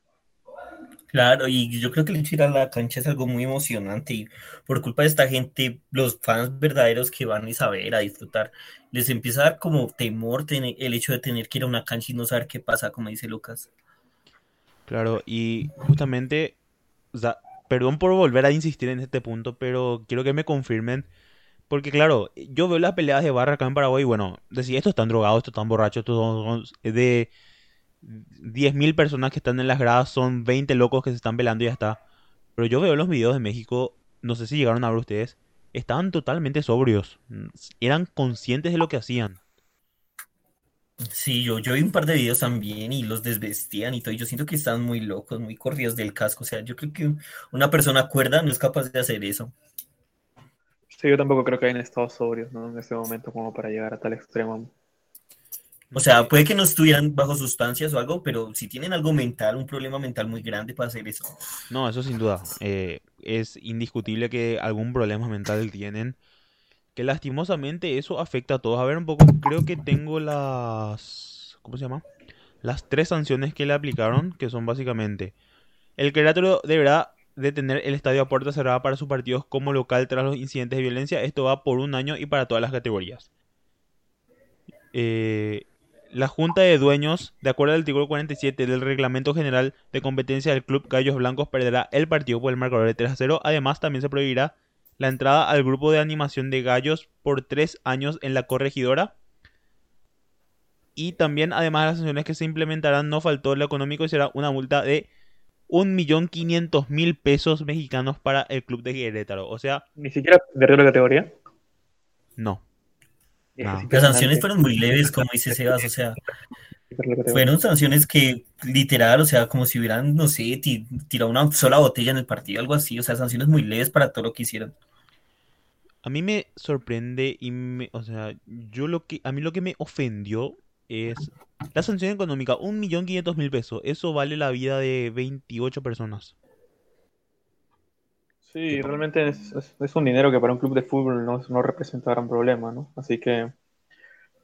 Claro, y yo creo que el hecho de ir a la cancha es algo muy emocionante y por culpa de esta gente, los fans verdaderos que van a saber, a disfrutar, les empieza a dar como temor el hecho de tener que ir a una cancha y no saber qué pasa, como dice Lucas. Claro, y justamente, o sea, perdón por volver a insistir en este punto, pero quiero que me confirmen, porque claro, yo veo las peleas de barra acá en Paraguay, bueno, decía, estos están drogados, estos están borrachos, estos son de 10.000 personas que están en las gradas, son 20 locos que se están velando y ya está. Pero yo veo los videos de México, no sé si llegaron a ver ustedes, estaban totalmente sobrios, eran conscientes de lo que hacían. Sí, yo, yo vi un par de videos también y los desvestían y todo. Y yo siento que están muy locos, muy corridos del casco. O sea, yo creo que una persona cuerda no es capaz de hacer eso. Sí, yo tampoco creo que hayan estado sobrios, ¿no? En ese momento como para llegar a tal extremo. O sea, puede que no estuvieran bajo sustancias o algo, pero si tienen algo mental, un problema mental muy grande para hacer eso. No, eso sin duda. Eh, es indiscutible que algún problema mental tienen que lastimosamente eso afecta a todos. A ver un poco, creo que tengo las... ¿Cómo se llama? Las tres sanciones que le aplicaron, que son básicamente... El Querétaro deberá detener el estadio a puerta cerrada para sus partidos como local tras los incidentes de violencia. Esto va por un año y para todas las categorías. Eh, la Junta de Dueños, de acuerdo al artículo 47 del Reglamento General de Competencia del Club Gallos Blancos, perderá el partido por el marcador de 3 a 0. Además, también se prohibirá la entrada al grupo de animación de gallos por tres años en la corregidora. Y también, además de las sanciones que se implementarán, no faltó lo económico y será una multa de 1.500.000 pesos mexicanos para el club de Querétaro. O sea... ¿Ni siquiera perdió la categoría? No. Las sanciones fueron muy leves, como dice Sebas, o sea, fueron sanciones que literal, o sea, como si hubieran, no sé, tirado una sola botella en el partido, algo así, o sea, sanciones muy leves para todo lo que hicieron. A mí me sorprende y me, o sea, yo lo que, a mí lo que me ofendió es la sanción económica, un millón quinientos mil pesos, eso vale la vida de 28 personas. Sí, realmente es, es, un dinero que para un club de fútbol no, no representa gran problema, ¿no? Así que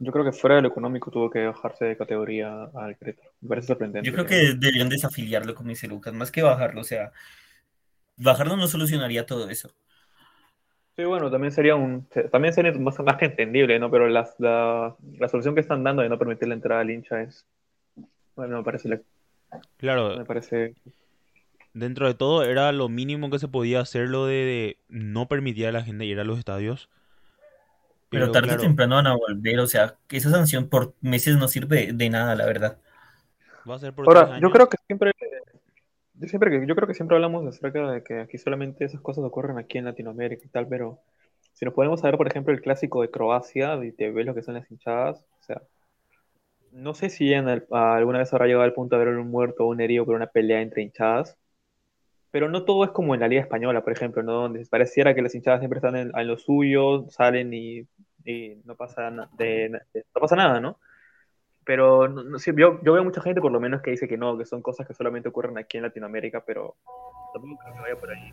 yo creo que fuera de lo económico tuvo que bajarse de categoría al Querétaro. Me parece sorprendente. Yo creo que deberían desafiliarlo, como dice Lucas, más que bajarlo. O sea, bajarlo no solucionaría todo eso. Sí, bueno, también sería un también sería más, más que entendible, ¿no? Pero la, la, solución que están dando de no permitir la entrada al hincha es. Bueno, me parece. claro. Me parece. Dentro de todo, era lo mínimo que se podía hacer lo de, no permitir a la gente ir a los estadios. Pero, tarde o temprano van a volver, o sea, que esa sanción por meses no sirve de nada, la verdad. Va a ser por Ahora, yo creo que siempre, yo siempre, yo creo que siempre hablamos acerca de que aquí solamente esas cosas ocurren aquí en Latinoamérica y tal, pero si nos podemos saber, por ejemplo, el clásico de Croacia y te ves lo que son las hinchadas, o sea, no sé si en alguna vez habrá llegado al punto de ver un muerto o un herido por una pelea entre hinchadas, pero no todo es como en la Liga Española, por ejemplo, ¿no? donde pareciera que las hinchadas siempre están en, en lo suyo, salen y y no pasa, no pasa nada, ¿no? Pero no, yo, yo, veo mucha gente, por lo menos, que dice que no, que son cosas que solamente ocurren aquí en Latinoamérica, pero tampoco creo que vaya por ahí.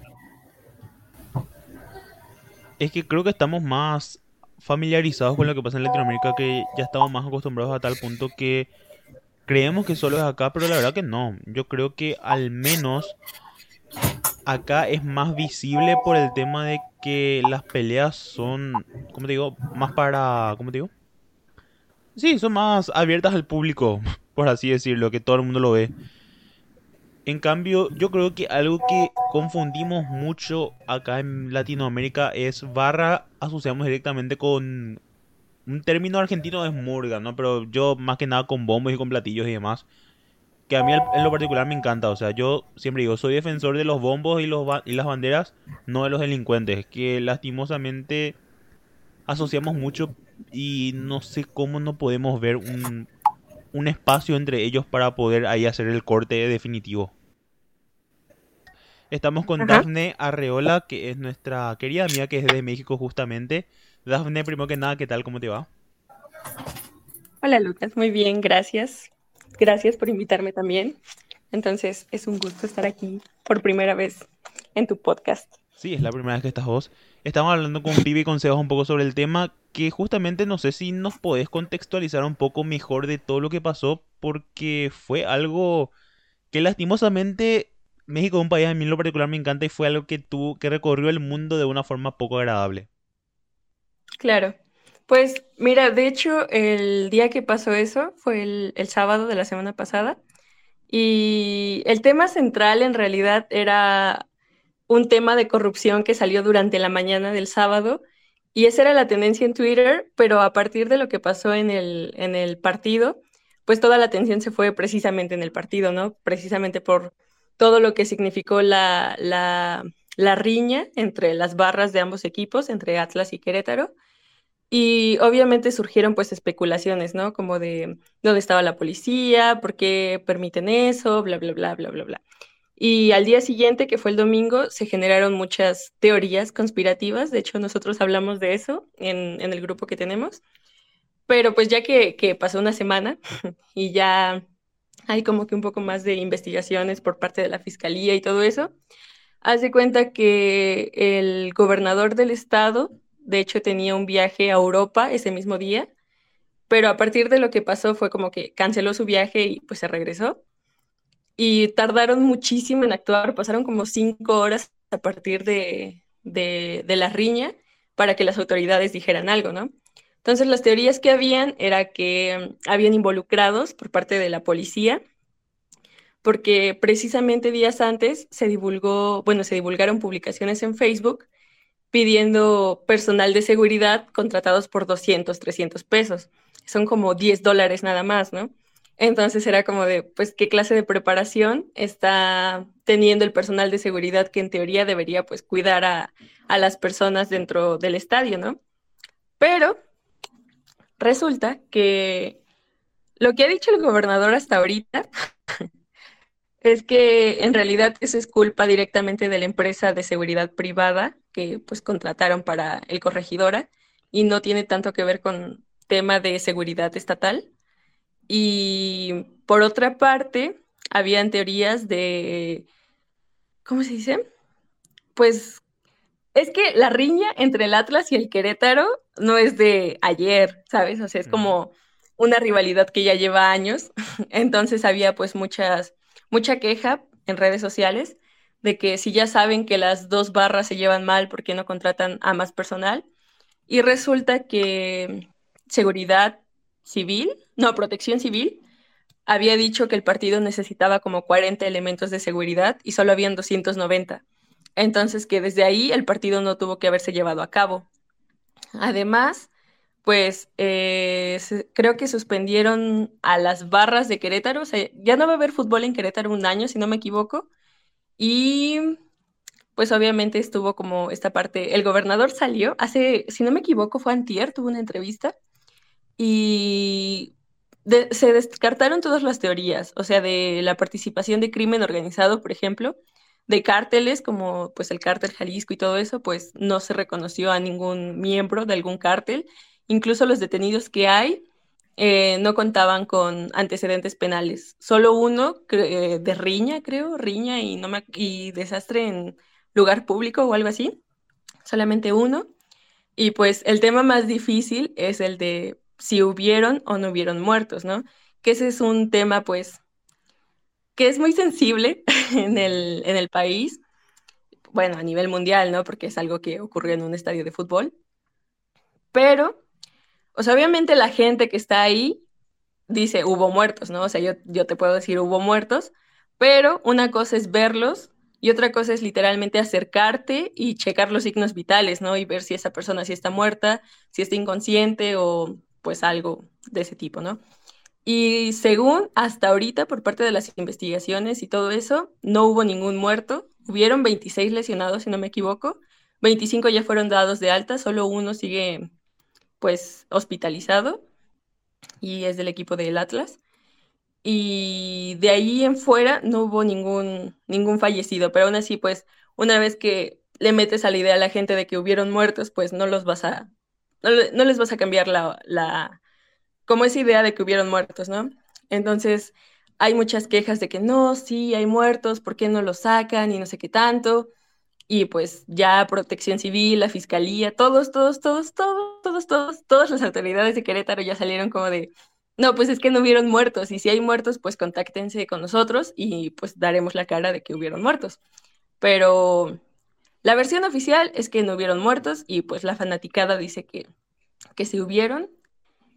Es que creo que estamos más familiarizados con lo que pasa en Latinoamérica, que ya estamos más acostumbrados a tal punto que creemos que solo es acá, pero la verdad que no. Yo creo que al menos acá es más visible por el tema de que las peleas son, ¿cómo te digo? Más para, ¿cómo te digo? Sí, son más abiertas al público, [LAUGHS] por así decirlo, que todo el mundo lo ve. En cambio, yo creo que algo que confundimos mucho acá en Latinoamérica es barra, asociamos directamente con un término argentino es murga, ¿no? Pero yo más que nada con bombos y con platillos y demás que a mí en lo particular me encanta. O sea, yo siempre digo, soy defensor de los bombos y, los y las banderas, no de los delincuentes. Que lastimosamente asociamos mucho y no sé cómo no podemos ver un, un espacio entre ellos para poder ahí hacer el corte definitivo. Estamos con Ajá. Dafne Arreola, que es nuestra querida amiga que es de México justamente. Dafne, primero que nada, ¿qué tal? ¿Cómo te va? Hola Lucas, muy bien, gracias. Gracias por invitarme también. Entonces, es un gusto estar aquí por primera vez en tu podcast. Sí, es la primera vez que estás vos. Estamos hablando con Pibi y con Sebas un poco sobre el tema que justamente no sé si nos podés contextualizar un poco mejor de todo lo que pasó porque fue algo que lastimosamente México es un país a mí en lo particular me encanta y fue algo que tuvo que recorrió el mundo de una forma poco agradable. Claro. Pues mira, de hecho, el día que pasó eso fue el, el sábado de la semana pasada y el tema central en realidad era un tema de corrupción que salió durante la mañana del sábado y esa era la tendencia en Twitter, pero a partir de lo que pasó en el, en el partido, pues toda la atención se fue precisamente en el partido, ¿no? Precisamente por todo lo que significó la, la, la riña entre las barras de ambos equipos, entre Atlas y Querétaro. Y obviamente surgieron pues especulaciones, ¿no? Como de dónde estaba la policía, por qué permiten eso, bla, bla, bla, bla, bla, bla. Y al día siguiente, que fue el domingo, se generaron muchas teorías conspirativas. De hecho, nosotros hablamos de eso en, en el grupo que tenemos. Pero pues ya que, que pasó una semana [LAUGHS] y ya hay como que un poco más de investigaciones por parte de la fiscalía y todo eso, haz de cuenta que el gobernador del estado, de hecho, tenía un viaje a Europa ese mismo día, pero a partir de lo que pasó fue como que canceló su viaje y pues se regresó. Y tardaron muchísimo en actuar, pasaron como cinco horas a partir de, de, la riña para que las autoridades dijeran algo, ¿no? Entonces las teorías que habían era que mm, habían involucrados por parte de la policía, porque precisamente días antes se divulgó, bueno, se divulgaron publicaciones en Facebook pidiendo personal de seguridad contratados por 200, 300 pesos. Son como 10 dólares nada más, ¿no? Entonces era como de, pues, ¿qué clase de preparación está teniendo el personal de seguridad que en teoría debería, pues, cuidar a, a las personas dentro del estadio, ¿no? Pero resulta que lo que ha dicho el gobernador hasta ahorita [LAUGHS] es que en realidad eso es culpa directamente de la empresa de seguridad privada que pues contrataron para el corregidora y no tiene tanto que ver con tema de seguridad estatal. Y por otra parte, habían teorías de, ¿cómo se dice? Pues es que la riña entre el Atlas y el Querétaro no es de ayer, ¿sabes? O sea, es como una rivalidad que ya lleva años. [LAUGHS] Entonces había pues muchas, mucha queja en redes sociales de que si ya saben que las dos barras se llevan mal, ¿por qué no contratan a más personal? Y resulta que seguridad civil, no, protección civil, había dicho que el partido necesitaba como 40 elementos de seguridad y solo habían 290. Entonces que desde ahí el partido no tuvo que haberse llevado a cabo. Además, pues eh, creo que suspendieron a las barras de Querétaro, o sea, ya no va a haber fútbol en Querétaro un año, si no me equivoco, y pues obviamente estuvo como esta parte, el gobernador salió, hace, si no me equivoco, fue antier, tuvo una entrevista, y se descartaron todas las teorías, o sea, de la participación de crimen organizado, por ejemplo, de cárteles como pues el cártel Jalisco y todo eso, pues no se reconoció a ningún miembro de algún cártel. Incluso los detenidos que hay eh, no contaban con antecedentes penales. Solo uno eh, de riña, creo, riña y, no me, y desastre en lugar público o algo así. Solamente uno. Y pues el tema más difícil es el de si hubieron o no hubieron muertos, ¿no? Que ese es un tema pues que es muy sensible [LAUGHS] en el, en el país, bueno, a nivel mundial, ¿no? Porque es algo que ocurrió en un estadio de fútbol. Pero, o sea, obviamente la gente que está ahí dice, hubo muertos, ¿no? O sea, yo, yo te puedo decir, hubo muertos, pero una cosa es verlos y otra cosa es literalmente acercarte y checar los signos vitales, ¿no? Y ver si esa persona sí está muerta, si está inconsciente o pues algo de ese tipo, ¿no? Y según hasta ahorita, por parte de las investigaciones y todo eso, no hubo ningún muerto. Hubieron 26 lesionados, si no me equivoco. 25 ya fueron dados de alta, solo uno sigue pues hospitalizado y es del equipo del Atlas. Y de ahí en fuera no hubo ningún, ningún fallecido, pero aún así, pues una vez que le metes a la idea a la gente de que hubieron muertos, pues no los vas a, no, les vas a cambiar la, la, como esa idea de que hubieron muertos, ¿no? Entonces, hay muchas quejas de que no, sí, hay muertos, ¿por qué no los sacan? Y no sé qué tanto. Y pues ya Protección Civil, la Fiscalía, todos, todos, todos, todos, todos, todos, todas las autoridades de Querétaro ya salieron como de, no, pues es que no hubieron muertos. Y si hay muertos, pues contáctense con nosotros y pues daremos la cara de que hubieron muertos. Pero la versión oficial es que no hubieron muertos y pues la fanaticada dice que, que se hubieron.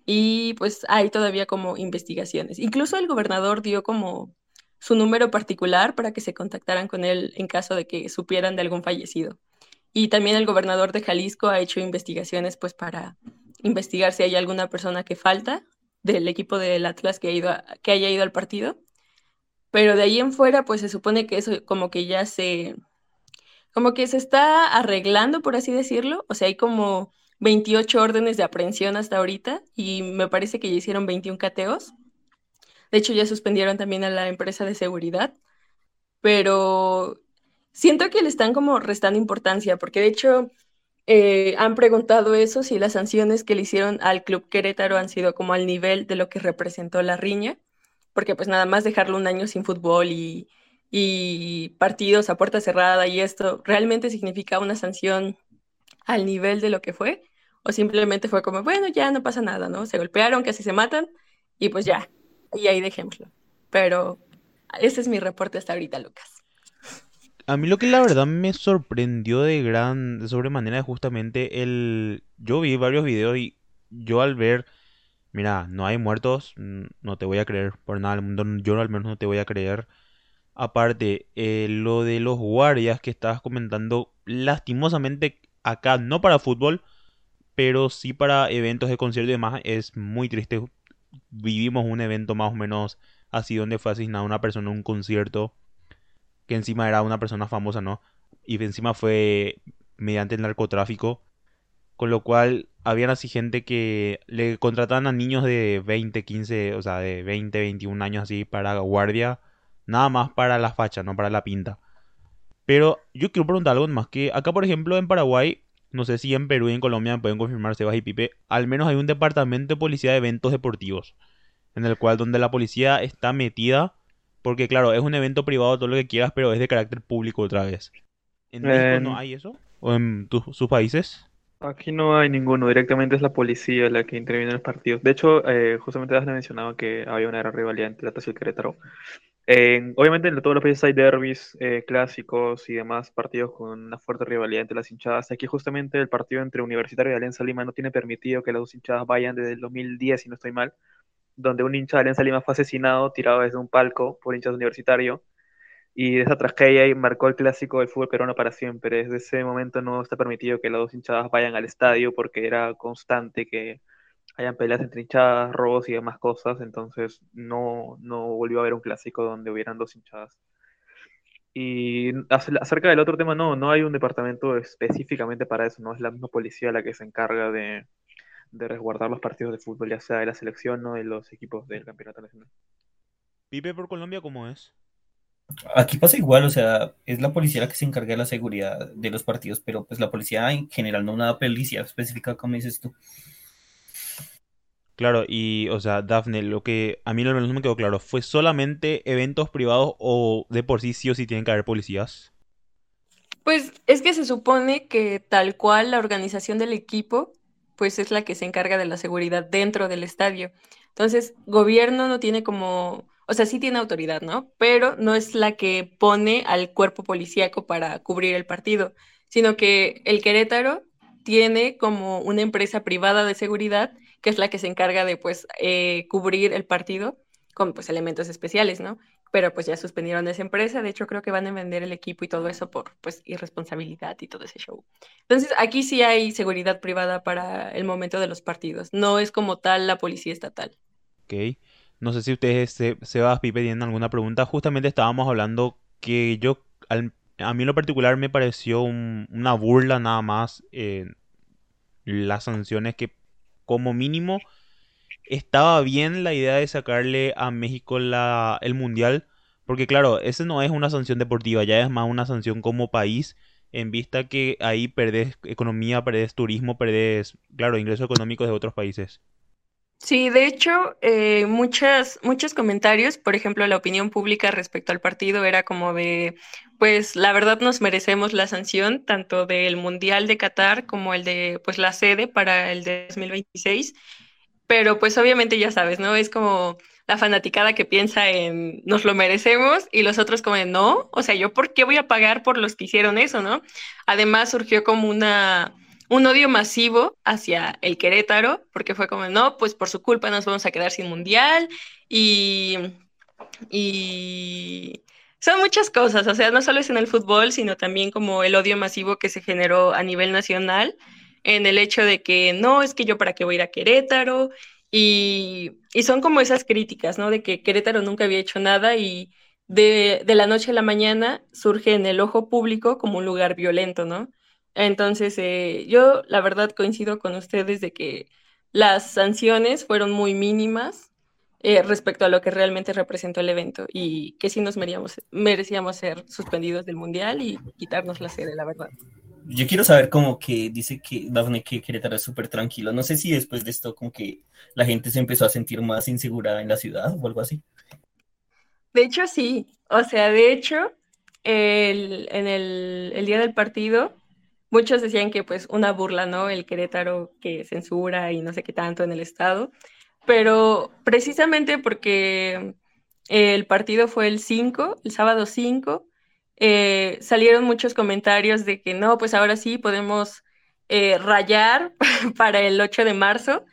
Y pues hay todavía como investigaciones. Incluso el gobernador dio como su número particular para que se contactaran con él en caso de que supieran de algún fallecido. Y también el gobernador de Jalisco ha hecho investigaciones pues para investigar si hay alguna persona que falta del equipo del Atlas que, ha ido que haya ido al partido. Pero de ahí en fuera, pues se supone que eso como que ya se, como que se está arreglando, por así decirlo. O sea, hay como 28 órdenes de aprehensión hasta ahorita y me parece que ya hicieron 21 cateos. De hecho, ya suspendieron también a la empresa de seguridad. Pero siento que le están como restando importancia, porque de hecho eh, han preguntado eso, si las sanciones que le hicieron al Club Querétaro han sido como al nivel de lo que representó la riña, porque pues nada más dejarlo un año sin fútbol y, y partidos a puerta cerrada y esto, ¿realmente significa una sanción al nivel de lo que fue? ¿O simplemente fue como, bueno, ya no pasa nada, ¿no? Se golpearon, casi se matan y pues ya, y ahí de ejemplo. Pero ese es mi reporte hasta ahorita, Lucas. A mí lo que la verdad me sorprendió de gran, de sobremanera es justamente el... Yo vi varios videos y yo al ver, mira, no hay muertos, no te voy a creer por nada del mundo, yo al menos no te voy a creer. Aparte, eh, lo de los guardias que estabas comentando, lastimosamente acá no para fútbol, pero sí para eventos de concierto y demás, es muy triste. Vivimos un evento más o menos así donde fue asesinada una persona en un concierto que encima era una persona famosa, ¿no? Y encima fue mediante el narcotráfico, con lo cual habían así gente que le contrataban a niños de 20, 15, o sea, de 20, 21 años así para guardia, nada más para la facha, no para la pinta. Pero yo quiero preguntar algo más, que acá por ejemplo en Paraguay, no sé si en Perú y en Colombia me pueden confirmar Sebas y Pipe, al menos hay un departamento de policía de eventos deportivos, en el cual donde la policía está metida porque claro, es un evento privado, todo lo que quieras, pero es de carácter público otra vez. ¿En México no hay eso? ¿O en sus países? Aquí no hay ninguno, directamente es la policía la que interviene en los partidos. De hecho, eh, justamente has mencionado que había una gran rivalidad entre Atlas y el Querétaro. Obviamente en todos los países hay derbis eh, clásicos y demás partidos con una fuerte rivalidad entre las hinchadas. Aquí justamente el partido entre Universitario y Alianza Lima no tiene permitido que las dos hinchadas vayan desde el 2010, si no estoy mal donde un hincha de Alianza Lima fue asesinado tirado desde un palco por hinchas universitario. Y de esa tragedia marcó el clásico del fútbol peruano para siempre. Desde ese momento no está permitido que las dos hinchadas vayan al estadio porque era constante que hayan peleas entre hinchadas, robos y demás cosas. Entonces no, no volvió a haber un clásico donde hubieran dos hinchadas. Y acerca del otro tema, no, no hay un departamento específicamente para eso, no es la misma policía la que se encarga de, de resguardar los partidos de fútbol, ya sea de la selección o de los equipos del campeonato nacional. ¿Pipe por Colombia cómo es? Aquí pasa igual, o sea, es la policía la que se encarga de la seguridad de los partidos, pero pues la policía en general, no una policía específica, como dices tú. Claro, y o sea, Dafne, lo que a mí lo menos me quedó claro, ¿fue solamente eventos privados o de por sí sí o sí tienen que haber policías? Pues es que se supone que tal cual la organización del equipo pues es la que se encarga de la seguridad dentro del estadio. Entonces, gobierno no tiene como, o sea, sí tiene autoridad, ¿no? Pero no es la que pone al cuerpo policíaco para cubrir el partido, sino que el Querétaro tiene como una empresa privada de seguridad que es la que se encarga de, pues, eh, cubrir el partido con, pues, elementos especiales, ¿no? pero pues ya suspendieron esa empresa. De hecho, creo que van a vender el equipo y todo eso por pues irresponsabilidad y todo ese show. Entonces, aquí sí hay seguridad privada para el momento de los partidos. No es como tal la policía estatal. Ok. No sé si ustedes, se, Sebas, Pipe, tienen alguna pregunta. Justamente estábamos hablando que yo, a mí en lo particular me pareció una burla nada más las sanciones que como mínimo estaba bien la idea de sacarle a México la, el Mundial, porque claro, ese no es una sanción deportiva, ya es más una sanción como país, en vista que ahí perdés economía, perdés turismo, perdés, claro, ingresos económicos de otros países. Sí, de hecho, eh, muchas, muchos comentarios, por ejemplo, la opinión pública respecto al partido era como de, pues la verdad nos merecemos la sanción, tanto del Mundial de Qatar como el de, pues la sede para el de 2026, pero pues obviamente ya sabes, ¿no? Es como la fanaticada que piensa en nos lo merecemos y los otros como no, o sea, yo por qué voy a pagar por los que hicieron eso, ¿no? Además surgió como una un odio masivo hacia el Querétaro, porque fue como, no, pues por su culpa nos vamos a quedar sin mundial y, son muchas cosas, o sea, no solo es en el fútbol, sino también como el odio masivo que se generó a nivel nacional en el hecho de que no, es que yo para qué voy a ir a Querétaro y, son como esas críticas, ¿no? De que Querétaro nunca había hecho nada y de la noche a la mañana surge en el ojo público como un lugar violento, ¿no? Entonces, eh, yo la verdad coincido con ustedes de que las sanciones fueron muy mínimas eh, respecto a lo que realmente representó el evento y que sí nos merecíamos, merecíamos ser suspendidos del Mundial y quitarnos la sede, la verdad. Yo quiero saber como que dice que Dafne que Querétaro es súper tranquilo. No sé si después de esto como que la gente se empezó a sentir más insegura en la ciudad o algo así. De hecho, sí. O sea, de hecho, el, en el, el día del partido muchos decían que pues una burla, ¿no? El Querétaro que censura y no sé qué tanto en el estado, pero precisamente porque el partido fue el 5, el sábado 5, eh, salieron muchos comentarios de que no, pues ahora sí podemos eh, rayar [LAUGHS] para el 8 de marzo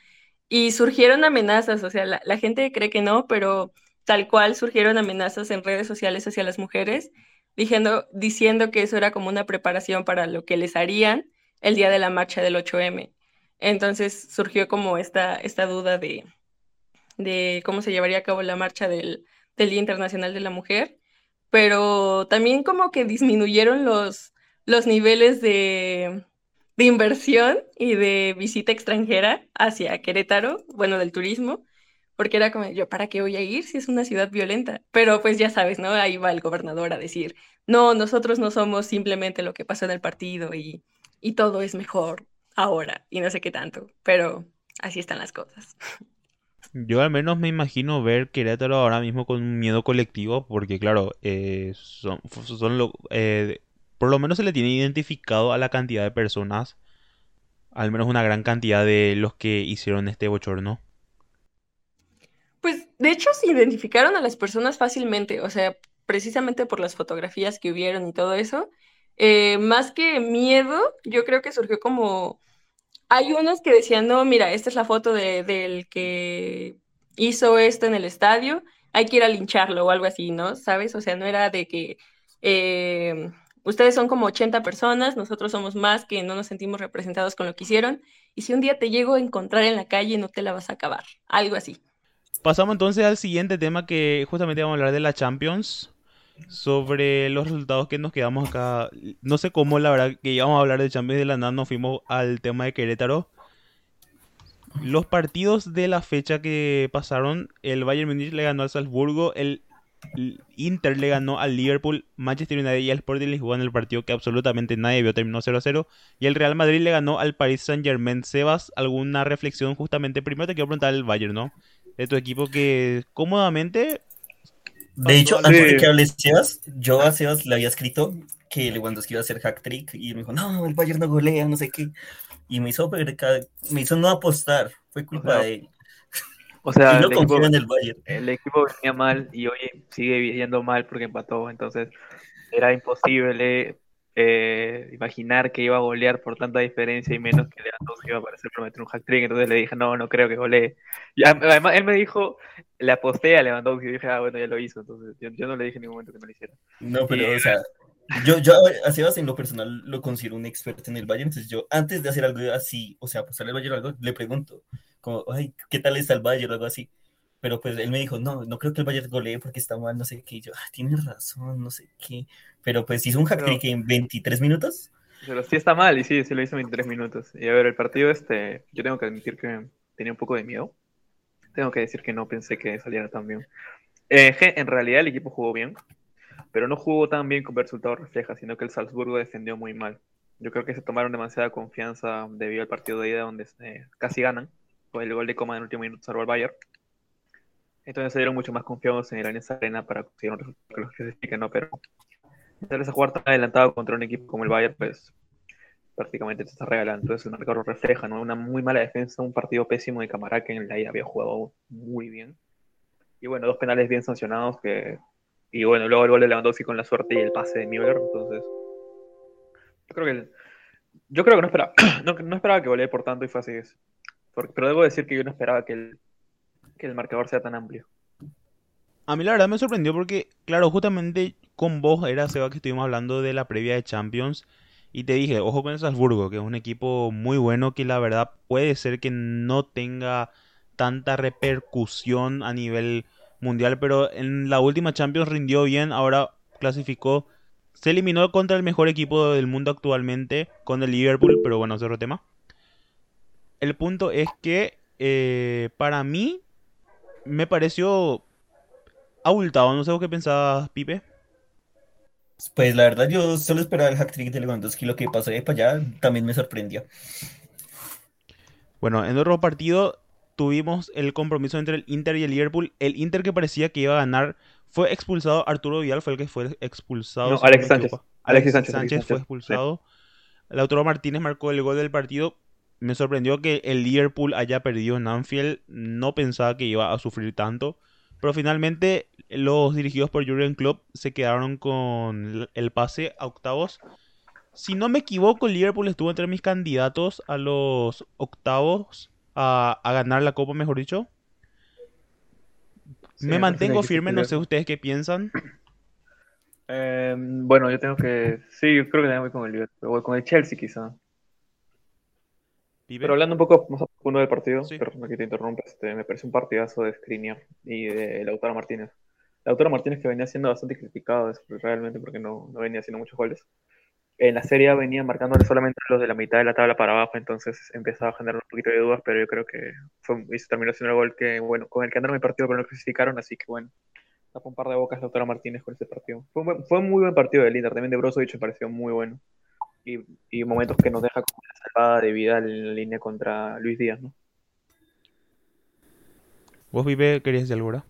y surgieron amenazas, o sea, la, la gente cree que no, pero tal cual surgieron amenazas en redes sociales hacia las mujeres diciendo, diciendo que eso era como una preparación para lo que les harían el día de la marcha del 8M. Entonces surgió como esta, esta duda de, de cómo se llevaría a cabo la marcha del, del, Día Internacional de la Mujer, pero también como que disminuyeron los, los niveles de, de inversión y de visita extranjera hacia Querétaro, bueno, del turismo, porque era como, yo, ¿para qué voy a ir si es una ciudad violenta? Pero pues ya sabes, ¿no? Ahí va el gobernador a decir, no, nosotros no somos simplemente lo que pasó en el partido y, y todo es mejor ahora y no sé qué tanto, pero así están las cosas. Yo al menos me imagino ver Querétaro ahora mismo con un miedo colectivo, porque claro, eh, son, son lo, eh, por lo menos se le tiene identificado a la cantidad de personas, al menos una gran cantidad de los que hicieron este bochorno. Pues de hecho se identificaron a las personas fácilmente, o sea, precisamente por las fotografías que hubieron y todo eso. Eh, más que miedo, yo creo que surgió como... Hay unos que decían, no, mira, esta es la foto de, del que hizo esto en el estadio, hay que ir a lincharlo o algo así, ¿no? ¿Sabes? O sea, no era de que eh, ustedes son como 80 personas, nosotros somos más que no nos sentimos representados con lo que hicieron, y si un día te llego a encontrar en la calle, no te la vas a acabar, algo así. Pasamos entonces al siguiente tema que justamente vamos a hablar de la Champions. Sobre los resultados que nos quedamos acá. No sé cómo, la verdad, que íbamos a hablar de Champions de la nada, nos fuimos al tema de Querétaro. Los partidos de la fecha que pasaron, el Bayern Munich le ganó al Salzburgo, el Inter le ganó al Liverpool, Manchester United y el Sporting Lisboa en el partido que absolutamente nadie vio, terminó 0-0. Y el Real Madrid le ganó al Paris Saint Germain. Sebas, ¿alguna reflexión justamente? Primero te quiero preguntar el Bayern, ¿no? De tu equipo que cómodamente. De hecho, antes de que hables Sebas, yo a Sebas le había escrito que Lewandowski iba a hacer hack trick y me dijo, no, el Bayern no golea, no sé qué. Y me hizo, me hizo no apostar, fue culpa no. de él. O sea, [LAUGHS] el equipo, en el, Bayern. el equipo venía mal y hoy sigue yendo mal porque empató, entonces era imposible eh, imaginar que iba a golear por tanta diferencia y menos que Lewandowski iba a aparecer por meter un hack trick, entonces le dije, no, no creo que golee. Y además, él me dijo, le aposté a Lewandowski y dije, ah, bueno, ya lo hizo, entonces yo, yo no le dije en ningún momento que no lo hiciera. No, pero, o sea, yo, yo a Sebas en lo personal lo considero un experto en el Bayern, entonces yo antes de hacer algo así, o sea, apostarle al Bayern algo, le pregunto, como, ay, ¿qué tal está el Bayern o algo así? Pero pues él me dijo, no, no creo que el Bayern golee porque está mal, no sé qué. Y yo, ah, tienes razón, no sé qué. Pero pues hizo un hack trick en 23 minutos. Pero sí está mal, y sí, sí lo hizo en 23 minutos. Y a ver, el partido, este, yo tengo que admitir que tenía un poco de miedo. Tengo que decir que no pensé que saliera tan bien. Eh, en realidad el equipo jugó bien, pero no jugó tan bien como el resultado refleja, sino que el Salzburgo defendió muy mal. Yo creo que se tomaron demasiada confianza debido al partido de ida donde eh, casi ganan, con el gol de coma en el último minuto salvo al Bayern. Entonces se dieron mucho más confiados en a esa arena para conseguir un resultado que los que se expliquen, ¿no? Pero esa cuarta adelantado contra un equipo como el Bayern, pues prácticamente te está regalando. Entonces el marcador refleja, ¿no? Una muy mala defensa, un partido pésimo de Camará que en la ida había jugado muy bien. Y bueno, dos penales bien sancionados que... Y bueno, luego el gol de Lewandowski con la suerte y el pase de Müller, entonces... Yo creo que... Yo creo que no esperaba, [CLEARS THROAT] no, esperaba que golee por tanto y fue así. pero debo decir que yo no esperaba que el, que el marcador sea tan amplio. A mí la verdad me sorprendió porque, claro, justamente con vos era Seba que estuvimos hablando de la previa de Champions y te dije, ojo con el Salzburgo, que es un equipo muy bueno que la verdad puede ser que no tenga tanta repercusión a nivel mundial, pero en la última Champions rindió bien, ahora clasificó, se eliminó contra el mejor equipo del mundo actualmente, con el Liverpool, pero bueno, es otro tema. El punto es que eh, para mí me pareció abultado, no sé qué pensabas, Pipe. Pues la verdad yo solo esperaba el hat-trick de Lewandowski, lo que pasó de para allá también me sorprendió. Bueno, en otro partido tuvimos el compromiso entre el Inter y el Liverpool. El Inter que parecía que iba a ganar fue expulsado. Arturo Vidal fue el que fue expulsado. No, Alex Sánchez. Alexis Sánchez, fue expulsado. Lautaro Martínez marcó el gol del partido. Me sorprendió que el Liverpool haya perdido en Anfield. No pensaba que iba a sufrir tanto. Pero finalmente los dirigidos por Jurgen Klopp se quedaron con el pase a octavos. Si no me equivoco, el Liverpool estuvo entre mis candidatos a los octavos a, ganar la copa, mejor dicho. me mantengo firme, no sé ustedes qué piensan. Eh, bueno, yo tengo que. Sí, yo creo que también voy con el Liverpool. Voy con el Chelsea, quizá. Pero hablando un poco más a fondo del partido, perdón que te interrumpa, este, me parece un partidazo de Skriniar y de Lautaro Martínez. Lautaro Martínez que venía siendo bastante criticado realmente porque no, no venía haciendo muchos goles. En la serie venía marcándole solamente los de la mitad de la tabla para abajo, entonces empezaba a generar un poquito de dudas, pero yo creo que fue, y terminó siendo el gol que, bueno, con el que andaron el partido, pero no clasificaron, así que bueno, tapó un par de bocas Lautaro Martínez con ese partido. Fue un, fue un muy buen partido del Inter, también de Brozovic me pareció muy bueno y, momentos que nos deja como una salvada de vida en la línea contra Luis Díaz, ¿no? ¿Vos, Vive, querías decir algo,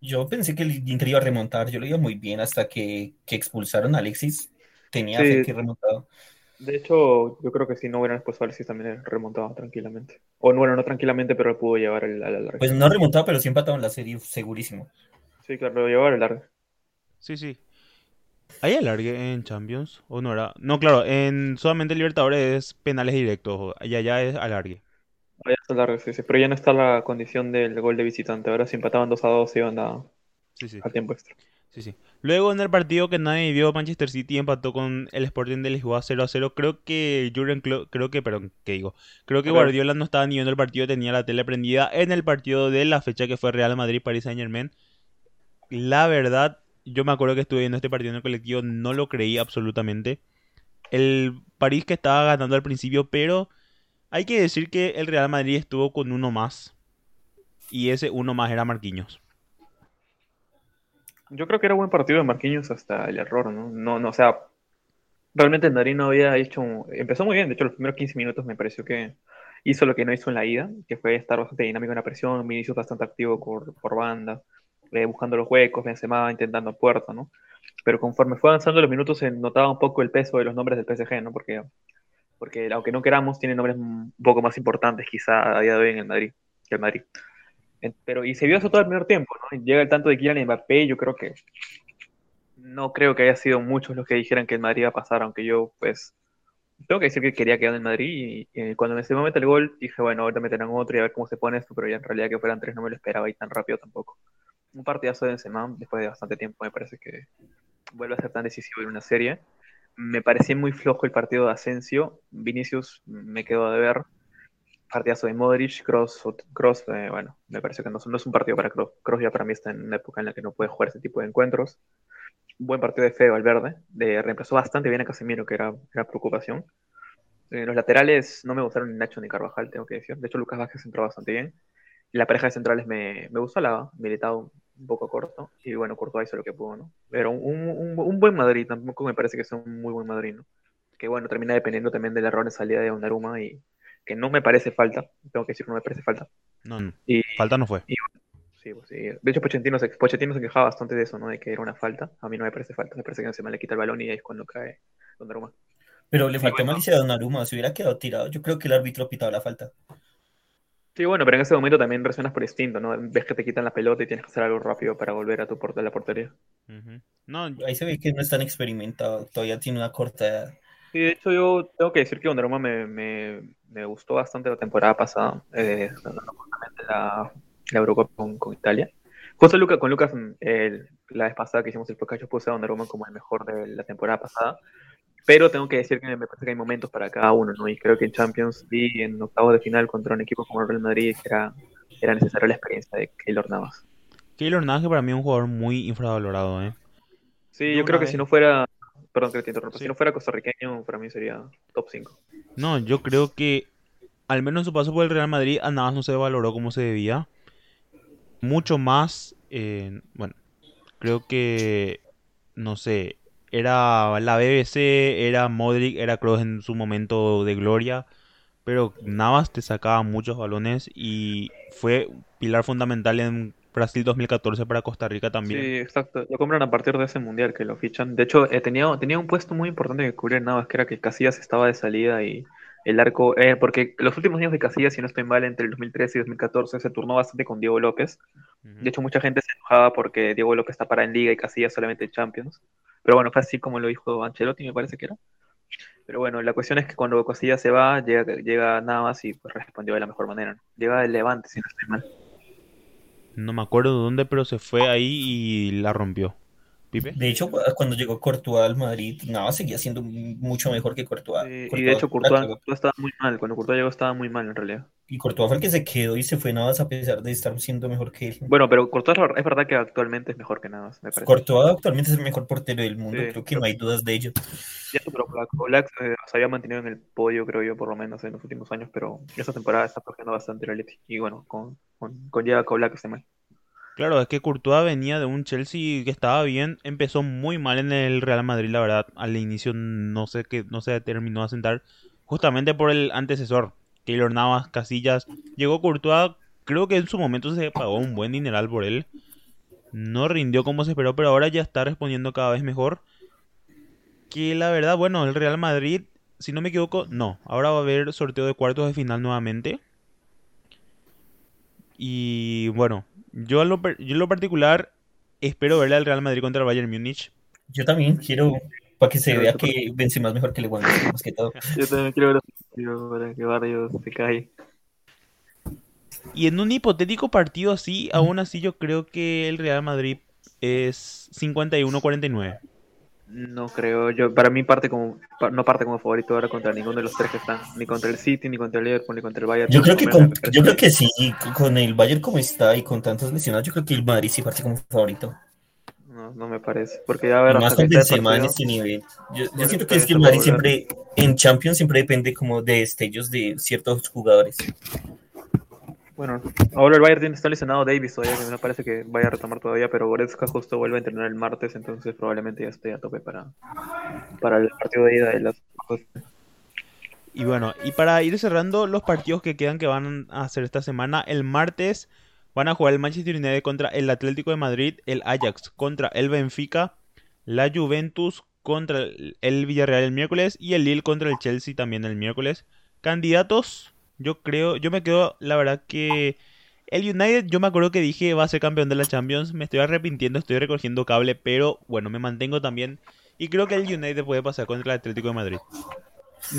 Yo pensé que el Inter iba a remontar, yo lo iba muy bien hasta que, expulsaron a Alexis. Tenía que remontado. De hecho, yo creo que si no hubieran expulsado a Alexis también remontaba tranquilamente. O bueno, no tranquilamente, pero pudo llevar al largo. Pues no remontaba, pero sí empatado en la serie, segurísimo. Sí, claro, lo llevaba al largo. Sí, sí. ¿Hay alargue en Champions? ¿O no era? No, claro, en solamente Libertadores es penales directos, y allá es alargue. Allá es alargue, sí, sí, pero ya no está la condición del gol de visitante. Ahora si empataban 2 a 2 iban a, sí, sí. al tiempo extra. Sí, sí. Luego en el partido que nadie vio, Manchester City empató con el Sporting de Lisboa 0 a 0. Creo que Jurgen creo que, perdón, ¿qué digo? Creo que Guardiola no estaba ni viendo el partido, tenía la tele prendida en el partido de la fecha que fue Real Madrid-Paris Saint Germain. La verdad, yo me acuerdo que estuve viendo este partido en el colectivo, no lo creí absolutamente. El París que estaba ganando al principio, pero hay que decir que el Real Madrid estuvo con uno más. Y ese uno más era Marquinhos. Yo creo que era buen partido de Marquinhos hasta el error, ¿no? No, no, o sea, realmente el Madrid no había hecho. Empezó muy bien, de hecho, los primeros 15 minutos me pareció que hizo lo que no hizo en la ida, que fue estar bastante dinámico en la presión, Vinicius bastante activo por, por banda. Eh, buscando los huecos, Benzema intentando puerta, ¿no? Pero conforme fue avanzando los minutos se notaba un poco el peso de los nombres del PSG, ¿no? Porque, porque aunque no queramos, tienen nombres un poco más importantes quizá a día de hoy en el Madrid, que el Madrid. Pero, y se vio eso todo el primer tiempo, ¿no? Llega el tanto de Kylian Mbappé, yo creo que no creo que haya sido muchos los que dijeran que el Madrid iba a pasar, aunque yo, pues, tengo que decir que quería quedar en Madrid y, cuando me ese momento el gol dije, bueno, ahorita meterán otro y a ver cómo se pone esto, pero ya en realidad que fueran tres no me lo esperaba y tan rápido tampoco un partidazo de Benzema después de bastante tiempo me parece que vuelve a ser tan decisivo en una serie. Me parecía muy flojo el partido de Asensio. Vinicius me quedó de ver. Partidazo de Modric, Cross, Cross eh, bueno, me parece que no, es un partido para Cross. Cross ya para mí está en una época en la que no puede jugar ese tipo de encuentros. Buen partido de Fede Valverde. De, reemplazó bastante bien a Casemiro, que era, era preocupación. Eh, los laterales no me gustaron ni Nacho ni Carvajal, tengo que decir. De hecho, Lucas Vázquez entró bastante bien. Y la pareja de centrales me, me gustó la militado un poco corto. Y bueno, Courtois hizo lo que pudo, ¿no? Pero un, un, un buen Madrid, tampoco me parece que sea un muy buen Madrid, ¿no? Que bueno, termina dependiendo también del error de salida de Donnarumma y que no me parece falta. Tengo que decir que no me parece falta. No, no. Y, falta no fue. sí, pues sí. De hecho, Pochettino se, Pochettino se quejaba bastante de eso, ¿no? De que era una falta. A mí no me parece falta. Me parece que no se me le quita el balón y ahí es cuando cae Donnarumma. Pero le faltó malicia a Donnarumma, se hubiera quedado tirado. Yo creo que el árbitro ha pitado la falta. Sí, bueno, pero en ese momento también reaccionas por instinto, ¿no? Ves que te quitan la pelota y tienes que hacer algo rápido para volver a tu porta la portería. no, Ahí se ve que no es tan experimentado, todavía tiene una corta edad. Sí, de hecho yo tengo que decir que Donnarumma me, me, me gustó bastante la temporada pasada, eh, la, la Eurocopa con, con, Italia. Justo Luca, con Lucas, la vez pasada que hicimos el podcast, yo puse a Donnarumma como el mejor de la temporada pasada. Pero tengo que decir que me parece que hay momentos para cada uno, ¿no? Y creo que en Champions League, en octavos de final contra un equipo como el Real Madrid, era, era necesaria la experiencia de Keylor Navas. Keylor Navas que para mí es un jugador muy infravalorado, ¿eh? Sí, yo creo que si no fuera, perdón que te interrumpa, si no fuera costarriqueño, para mí sería top 5. No, yo creo que al menos en su paso por el Real Madrid, a Navas no se valoró como se debía. Mucho más, eh, bueno, creo que, no sé, era la BBC, era Modric, era Kroos en su momento de gloria, pero Navas te sacaba muchos balones y fue pilar fundamental en Brasil 2014 para Costa Rica también. Sí, exacto. Lo compran a partir de ese mundial que lo fichan. De hecho, eh, tenía, tenía un puesto muy importante que cubrir Navas, que era que Casillas estaba de salida y el arco, eh, porque los últimos años de Casillas, si no estoy mal, entre el 2013 y 2014 se turnó bastante con Diego López. De hecho, mucha gente se enojaba porque Diego López está para en Liga y Casillas solamente en Champions. Pero bueno, fue así como lo dijo Ancelotti, me parece que era. Pero bueno, la cuestión es que cuando Casillas se va, llega, llega Navas y pues respondió de la mejor manera. Llega del Levante, si no estoy mal. No me acuerdo de dónde, pero se fue ahí y la rompió. De hecho, cuando llegó Courtois al Madrid, nada, seguía siendo mucho mejor que Courtois. y de hecho, Courtois, estaba muy mal. Cuando Courtois llegó, estaba muy mal en realidad. Y Courtois fue el que se quedó y se fue Navas a pesar de estar siendo mejor que él. Bueno, pero Courtois es verdad que actualmente es mejor que Navas, me parece. Courtois actualmente es el mejor portero del mundo, creo que no hay dudas de ello. Ya, pero Black, eh, se había mantenido en el podio, creo yo, por lo menos en los últimos años, pero esta temporada está perdiendo bastante el Y bueno, con, con, con Llega Black está mal. Claro, es que Courtois venía de un Chelsea que estaba bien, empezó muy mal en el Real Madrid, la verdad. Al inicio no sé qué, no se terminó a sentar, justamente por el antecesor, Keylor Navas, Casillas. Llegó Courtois, creo que en su momento se pagó un buen dineral por él. No rindió como se esperó, pero ahora ya está respondiendo cada vez mejor. Que la verdad, bueno, el Real Madrid, si no me equivoco, no. Ahora va a haber sorteo de cuartos de final nuevamente. Y bueno, yo en lo, yo lo particular espero verle al Real Madrid contra el Bayern Múnich. Yo también quiero, para que se vea que Benzema es mejor que Lewandowski, [LAUGHS] más que todo. Yo también quiero ver para que Barrio se caiga. Y en un hipotético partido así, aún así yo creo que el Real Madrid es 51-49. No creo, yo para mí parte como no parte como favorito ahora contra ninguno de los tres que están, ni contra el City, ni contra el Liverpool, ni contra el Bayern. Yo creo que yo creo que sí, con el Bayern como está y con tantos lesionados, yo creo que el Madrid sí parte como favorito. No, no me parece, porque ya ver más con Benzema en este nivel. Yo, yo siento que es que el Madrid siempre en Champions siempre depende como de destellos de ciertos jugadores. Bueno, ahora el Bayern está lesionado Davis todavía, que me parece que vaya a retomar todavía, pero Goretzka justo vuelve a entrenar el martes, entonces probablemente ya esté a tope para, para el partido de ida de las Y bueno, y para ir cerrando los partidos que quedan que van a hacer esta semana, el martes van a jugar el Manchester United contra el Atlético de Madrid, el Ajax contra el Benfica, la Juventus contra el Villarreal el miércoles y el Lille contra el Chelsea también el miércoles. Candidatos yo creo, yo me quedo, la verdad que el United, yo me acuerdo que dije va a ser campeón de la Champions, me estoy arrepintiendo, estoy recogiendo cable, pero bueno, me mantengo también y creo que el United puede pasar contra el Atlético de Madrid.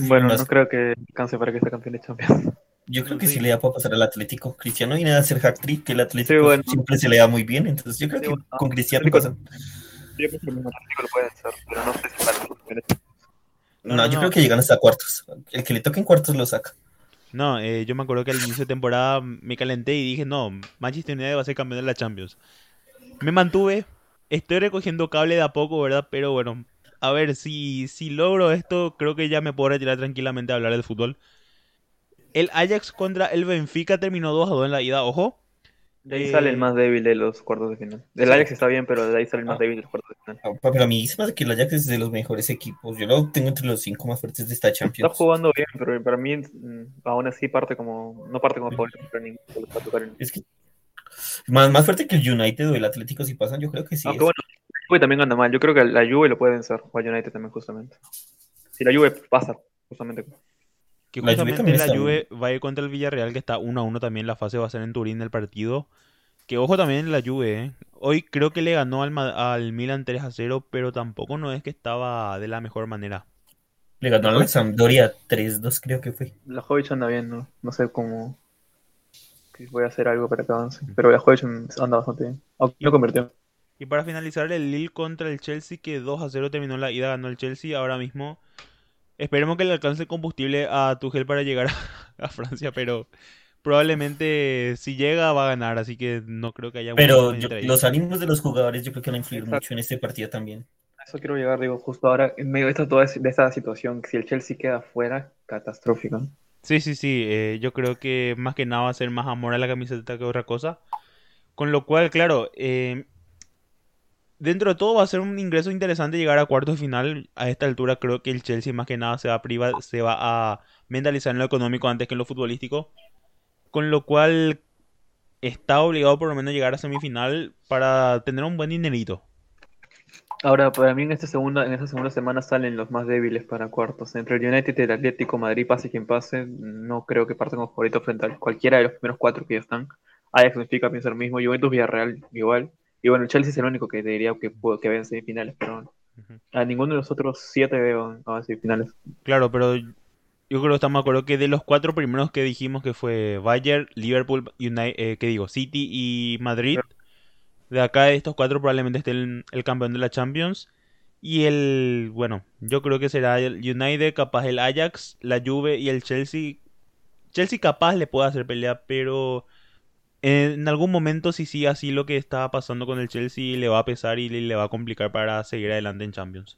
Bueno, no creo que alcance para que sea campeón de Champions. Yo creo que sí, le da para pasar al Atlético. Cristiano viene a hacer hack trick, que el Atlético siempre se le da muy bien, entonces yo creo que con Cristiano pasa. Yo creo que el Atlético lo puede hacer, pero no sé si para no, no, yo creo que llegan hasta cuartos. El que le toque en cuartos lo saca. No, eh, yo me acuerdo que al inicio de temporada me calenté y dije, no, Manchester United va a ser campeón de la Champions. Me mantuve, estoy recogiendo cable de a poco, ¿verdad? Pero bueno, a ver, si, si logro esto, creo que ya me puedo retirar tranquilamente a hablar del fútbol. El Ajax contra el Benfica terminó 2 a 2 en la ida, ojo. De ahí Eh, sale el más débil de los cuartos de final. El Ajax está bien, pero de ahí sale el más Ah. débil de los cuartos de final. Ah, Para mí se me hace que el Ajax es de los mejores equipos. Yo lo tengo entre los cinco más fuertes de esta Está Champions. jugando bien, pero para mí mm, aún así parte como. No parte como favorito, pero ninguno a tocar en- Es que más, más fuerte que el United o el Atlético si pasan, yo creo que sí. Aunque es. bueno, la Juve también anda mal. Yo creo que la Juve lo puede vencer, o a United también, justamente. Si la Juve pasa, justamente. Que La justamente la está Juve va a ir contra el Villarreal, que está 1 a 1 también. La fase va a ser en Turín el partido. Que ojo también la Juve, ¿eh? Hoy creo que le ganó al, al Milan 3 a 0, pero tampoco no es que estaba de la mejor manera. Le ganó a la Sampdoria 3-2, creo que fue. La Jovic anda bien, ¿no? No sé cómo. que voy a hacer algo para que avance. Pero la Jovic anda bastante bien. Aunque no convirtió. Y para finalizar, el Lille contra el Chelsea, que 2 a 0 terminó la ida, ganó el Chelsea. Ahora mismo esperemos que le alcance combustible a Tuchel para llegar a, a Francia, pero probablemente si llega va a ganar, así que no creo que haya Pero yo- los ánimos de los jugadores yo creo que van a influir Exacto. mucho en este partido también. A eso quiero llegar, digo, justo ahora, en medio de esta, toda de esta situación, si el Chelsea queda fuera, catastrófico. Sí, sí, sí. eh, yo creo que más que nada va a ser más amor a la camiseta que otra cosa. Con lo cual, claro, eh, dentro de todo va a ser un ingreso interesante llegar a cuartos de final. A esta altura creo que el Chelsea más que nada se va a priva- se va a mentalizar en lo económico antes que en lo futbolístico. Con lo cual está obligado por lo menos a llegar a semifinal para tener un buen dinerito. Ahora, para mí en esta segunda, en esta segunda semana salen los más débiles para cuartos. Entre el United el Atlético Madrid, pase quien pase, no creo que partan como favoritos frente a cualquiera de los primeros cuatro que ya están. Ajax Benfica piensa lo mismo, Juventus Villarreal igual. Y bueno, el Chelsea es el único que te diría que, puedo- que ve en semifinales, pero a ninguno de los otros siete veo en semifinales. Claro, pero yo creo que estamos de acuerdo que de los cuatro primeros que dijimos que fue Bayern, Liverpool, United, eh, ¿qué digo? City y Madrid. De acá de estos cuatro probablemente esté el, el campeón de la Champions. Y el, bueno, yo creo que será el United, capaz el Ajax, la Juve y el Chelsea. Chelsea capaz le puede hacer pelea, pero en algún momento si sigue así lo que estaba pasando con el Chelsea le va a pesar y le, va a complicar para seguir adelante en Champions.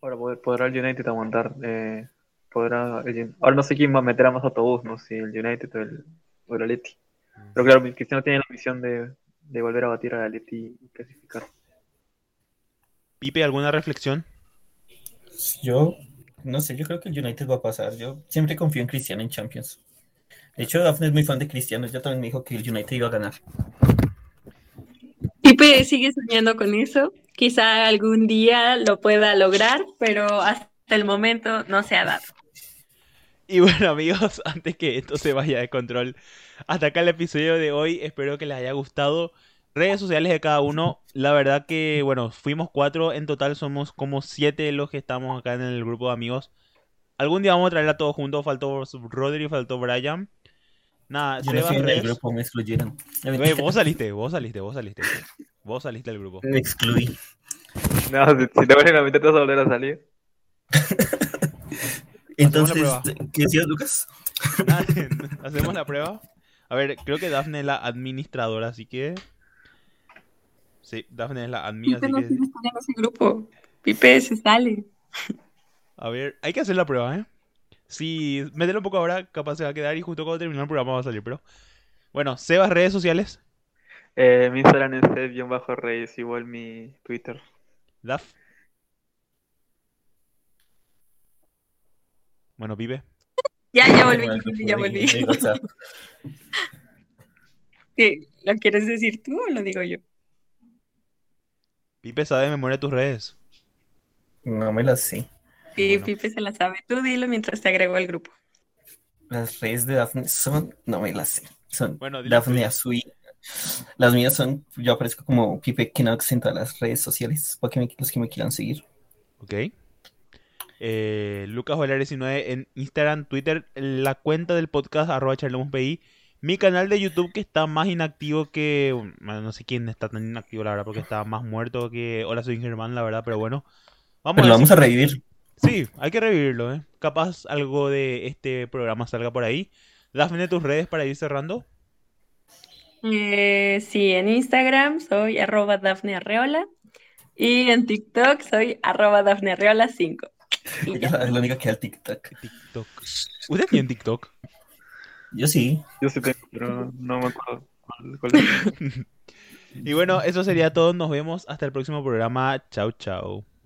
Ahora pod- podrá el United aguantar. eh, podrá el ahora no sé quién va a meter a más autobús, no si el United o el, o el Atleti. Pero claro, Cristiano tiene la misión de, de volver a batir al Atleti y clasificar. Pipe, ¿alguna reflexión? Yo, no sé, yo creo que el United va a pasar. Yo siempre confío en Cristiano en Champions. De hecho, Dafne es muy fan de Cristiano. Ella también me dijo que el United iba a ganar. Pipe sigue soñando con eso. Quizá algún día lo pueda lograr, pero hasta el momento no se ha dado. Y bueno amigos, [LAUGHS] antes que esto se vaya de control, hasta acá el episodio de hoy, espero que les haya gustado. Redes sociales de cada uno, la verdad que, bueno, fuimos cuatro, en total somos como siete los que estamos acá en el grupo de amigos. Algún día vamos a traerla todos juntos, faltó Rodri, faltó Brian. Nada, Yo no Sebas el Reyes. grupo, me excluyeron. No, Güey, vos saliste, vos saliste, vos saliste. Vos saliste del grupo. Me excluí. No, si, si te vuelven a meter, te vas a volver a salir. [LAUGHS] Entonces. ¿qué decías, Lucas? Nada, [LAUGHS] Hacemos la prueba. A ver, creo que Dafne es la administradora, así que... Sí, Dafne es la admin, Pipe así no que... estar en ese grupo. Pipe se sale. A ver, hay que hacer la prueba, ¿eh? Si mételo un poco ahora, capaz se va a quedar y justo cuando termine el programa va a salir, pero... Bueno, Sebas, redes sociales. Eh, mi Instagram es Seth-Reyes, igual mi Twitter. Daf. Bueno, vive. Ya, ya volví, Bueno, ya volví. ¿Qué? [LAUGHS] ¿Lo quieres decir tú o lo digo yo? Pipe sabe de memoria tus redes. No me las sé. Sí, Bueno. Pipe se la sabe. Tú dilo mientras te agrego al grupo. Las redes de Dafne son, no me las sé. Son Bueno, tuyo. Azui. Las mías son, yo aparezco como Pipe Kenox en todas las redes sociales, para que me- los que me quieran seguir. Ok. Eh, Lucas Valer 19 en Instagram, Twitter, la cuenta del podcast arroba charlemospI. Mi canal de YouTube que está más inactivo que... bueno, no sé quién está tan inactivo, la verdad, porque está más muerto que... Hola, soy Germán, la verdad, pero bueno. Vamos Pero a lo vamos si- a revivir. Sí, hay que revivirlo, ¿eh? Capaz algo de este programa salga por ahí. Dafne, tus redes para ir cerrando. Eh, sí, en Instagram soy arroba Dafne Arreola Y en TikTok soy arroba dafnearreola5. Y Ella ya. [LAUGHS] es la única que da TikTok. TikTok. ¿Usted tiene TikTok? Yo sí. Yo sí tengo, pero no me acuerdo cuál, cuál es. [LAUGHS] Y bueno, eso sería todo. Nos vemos hasta el próximo programa. Chau, chau.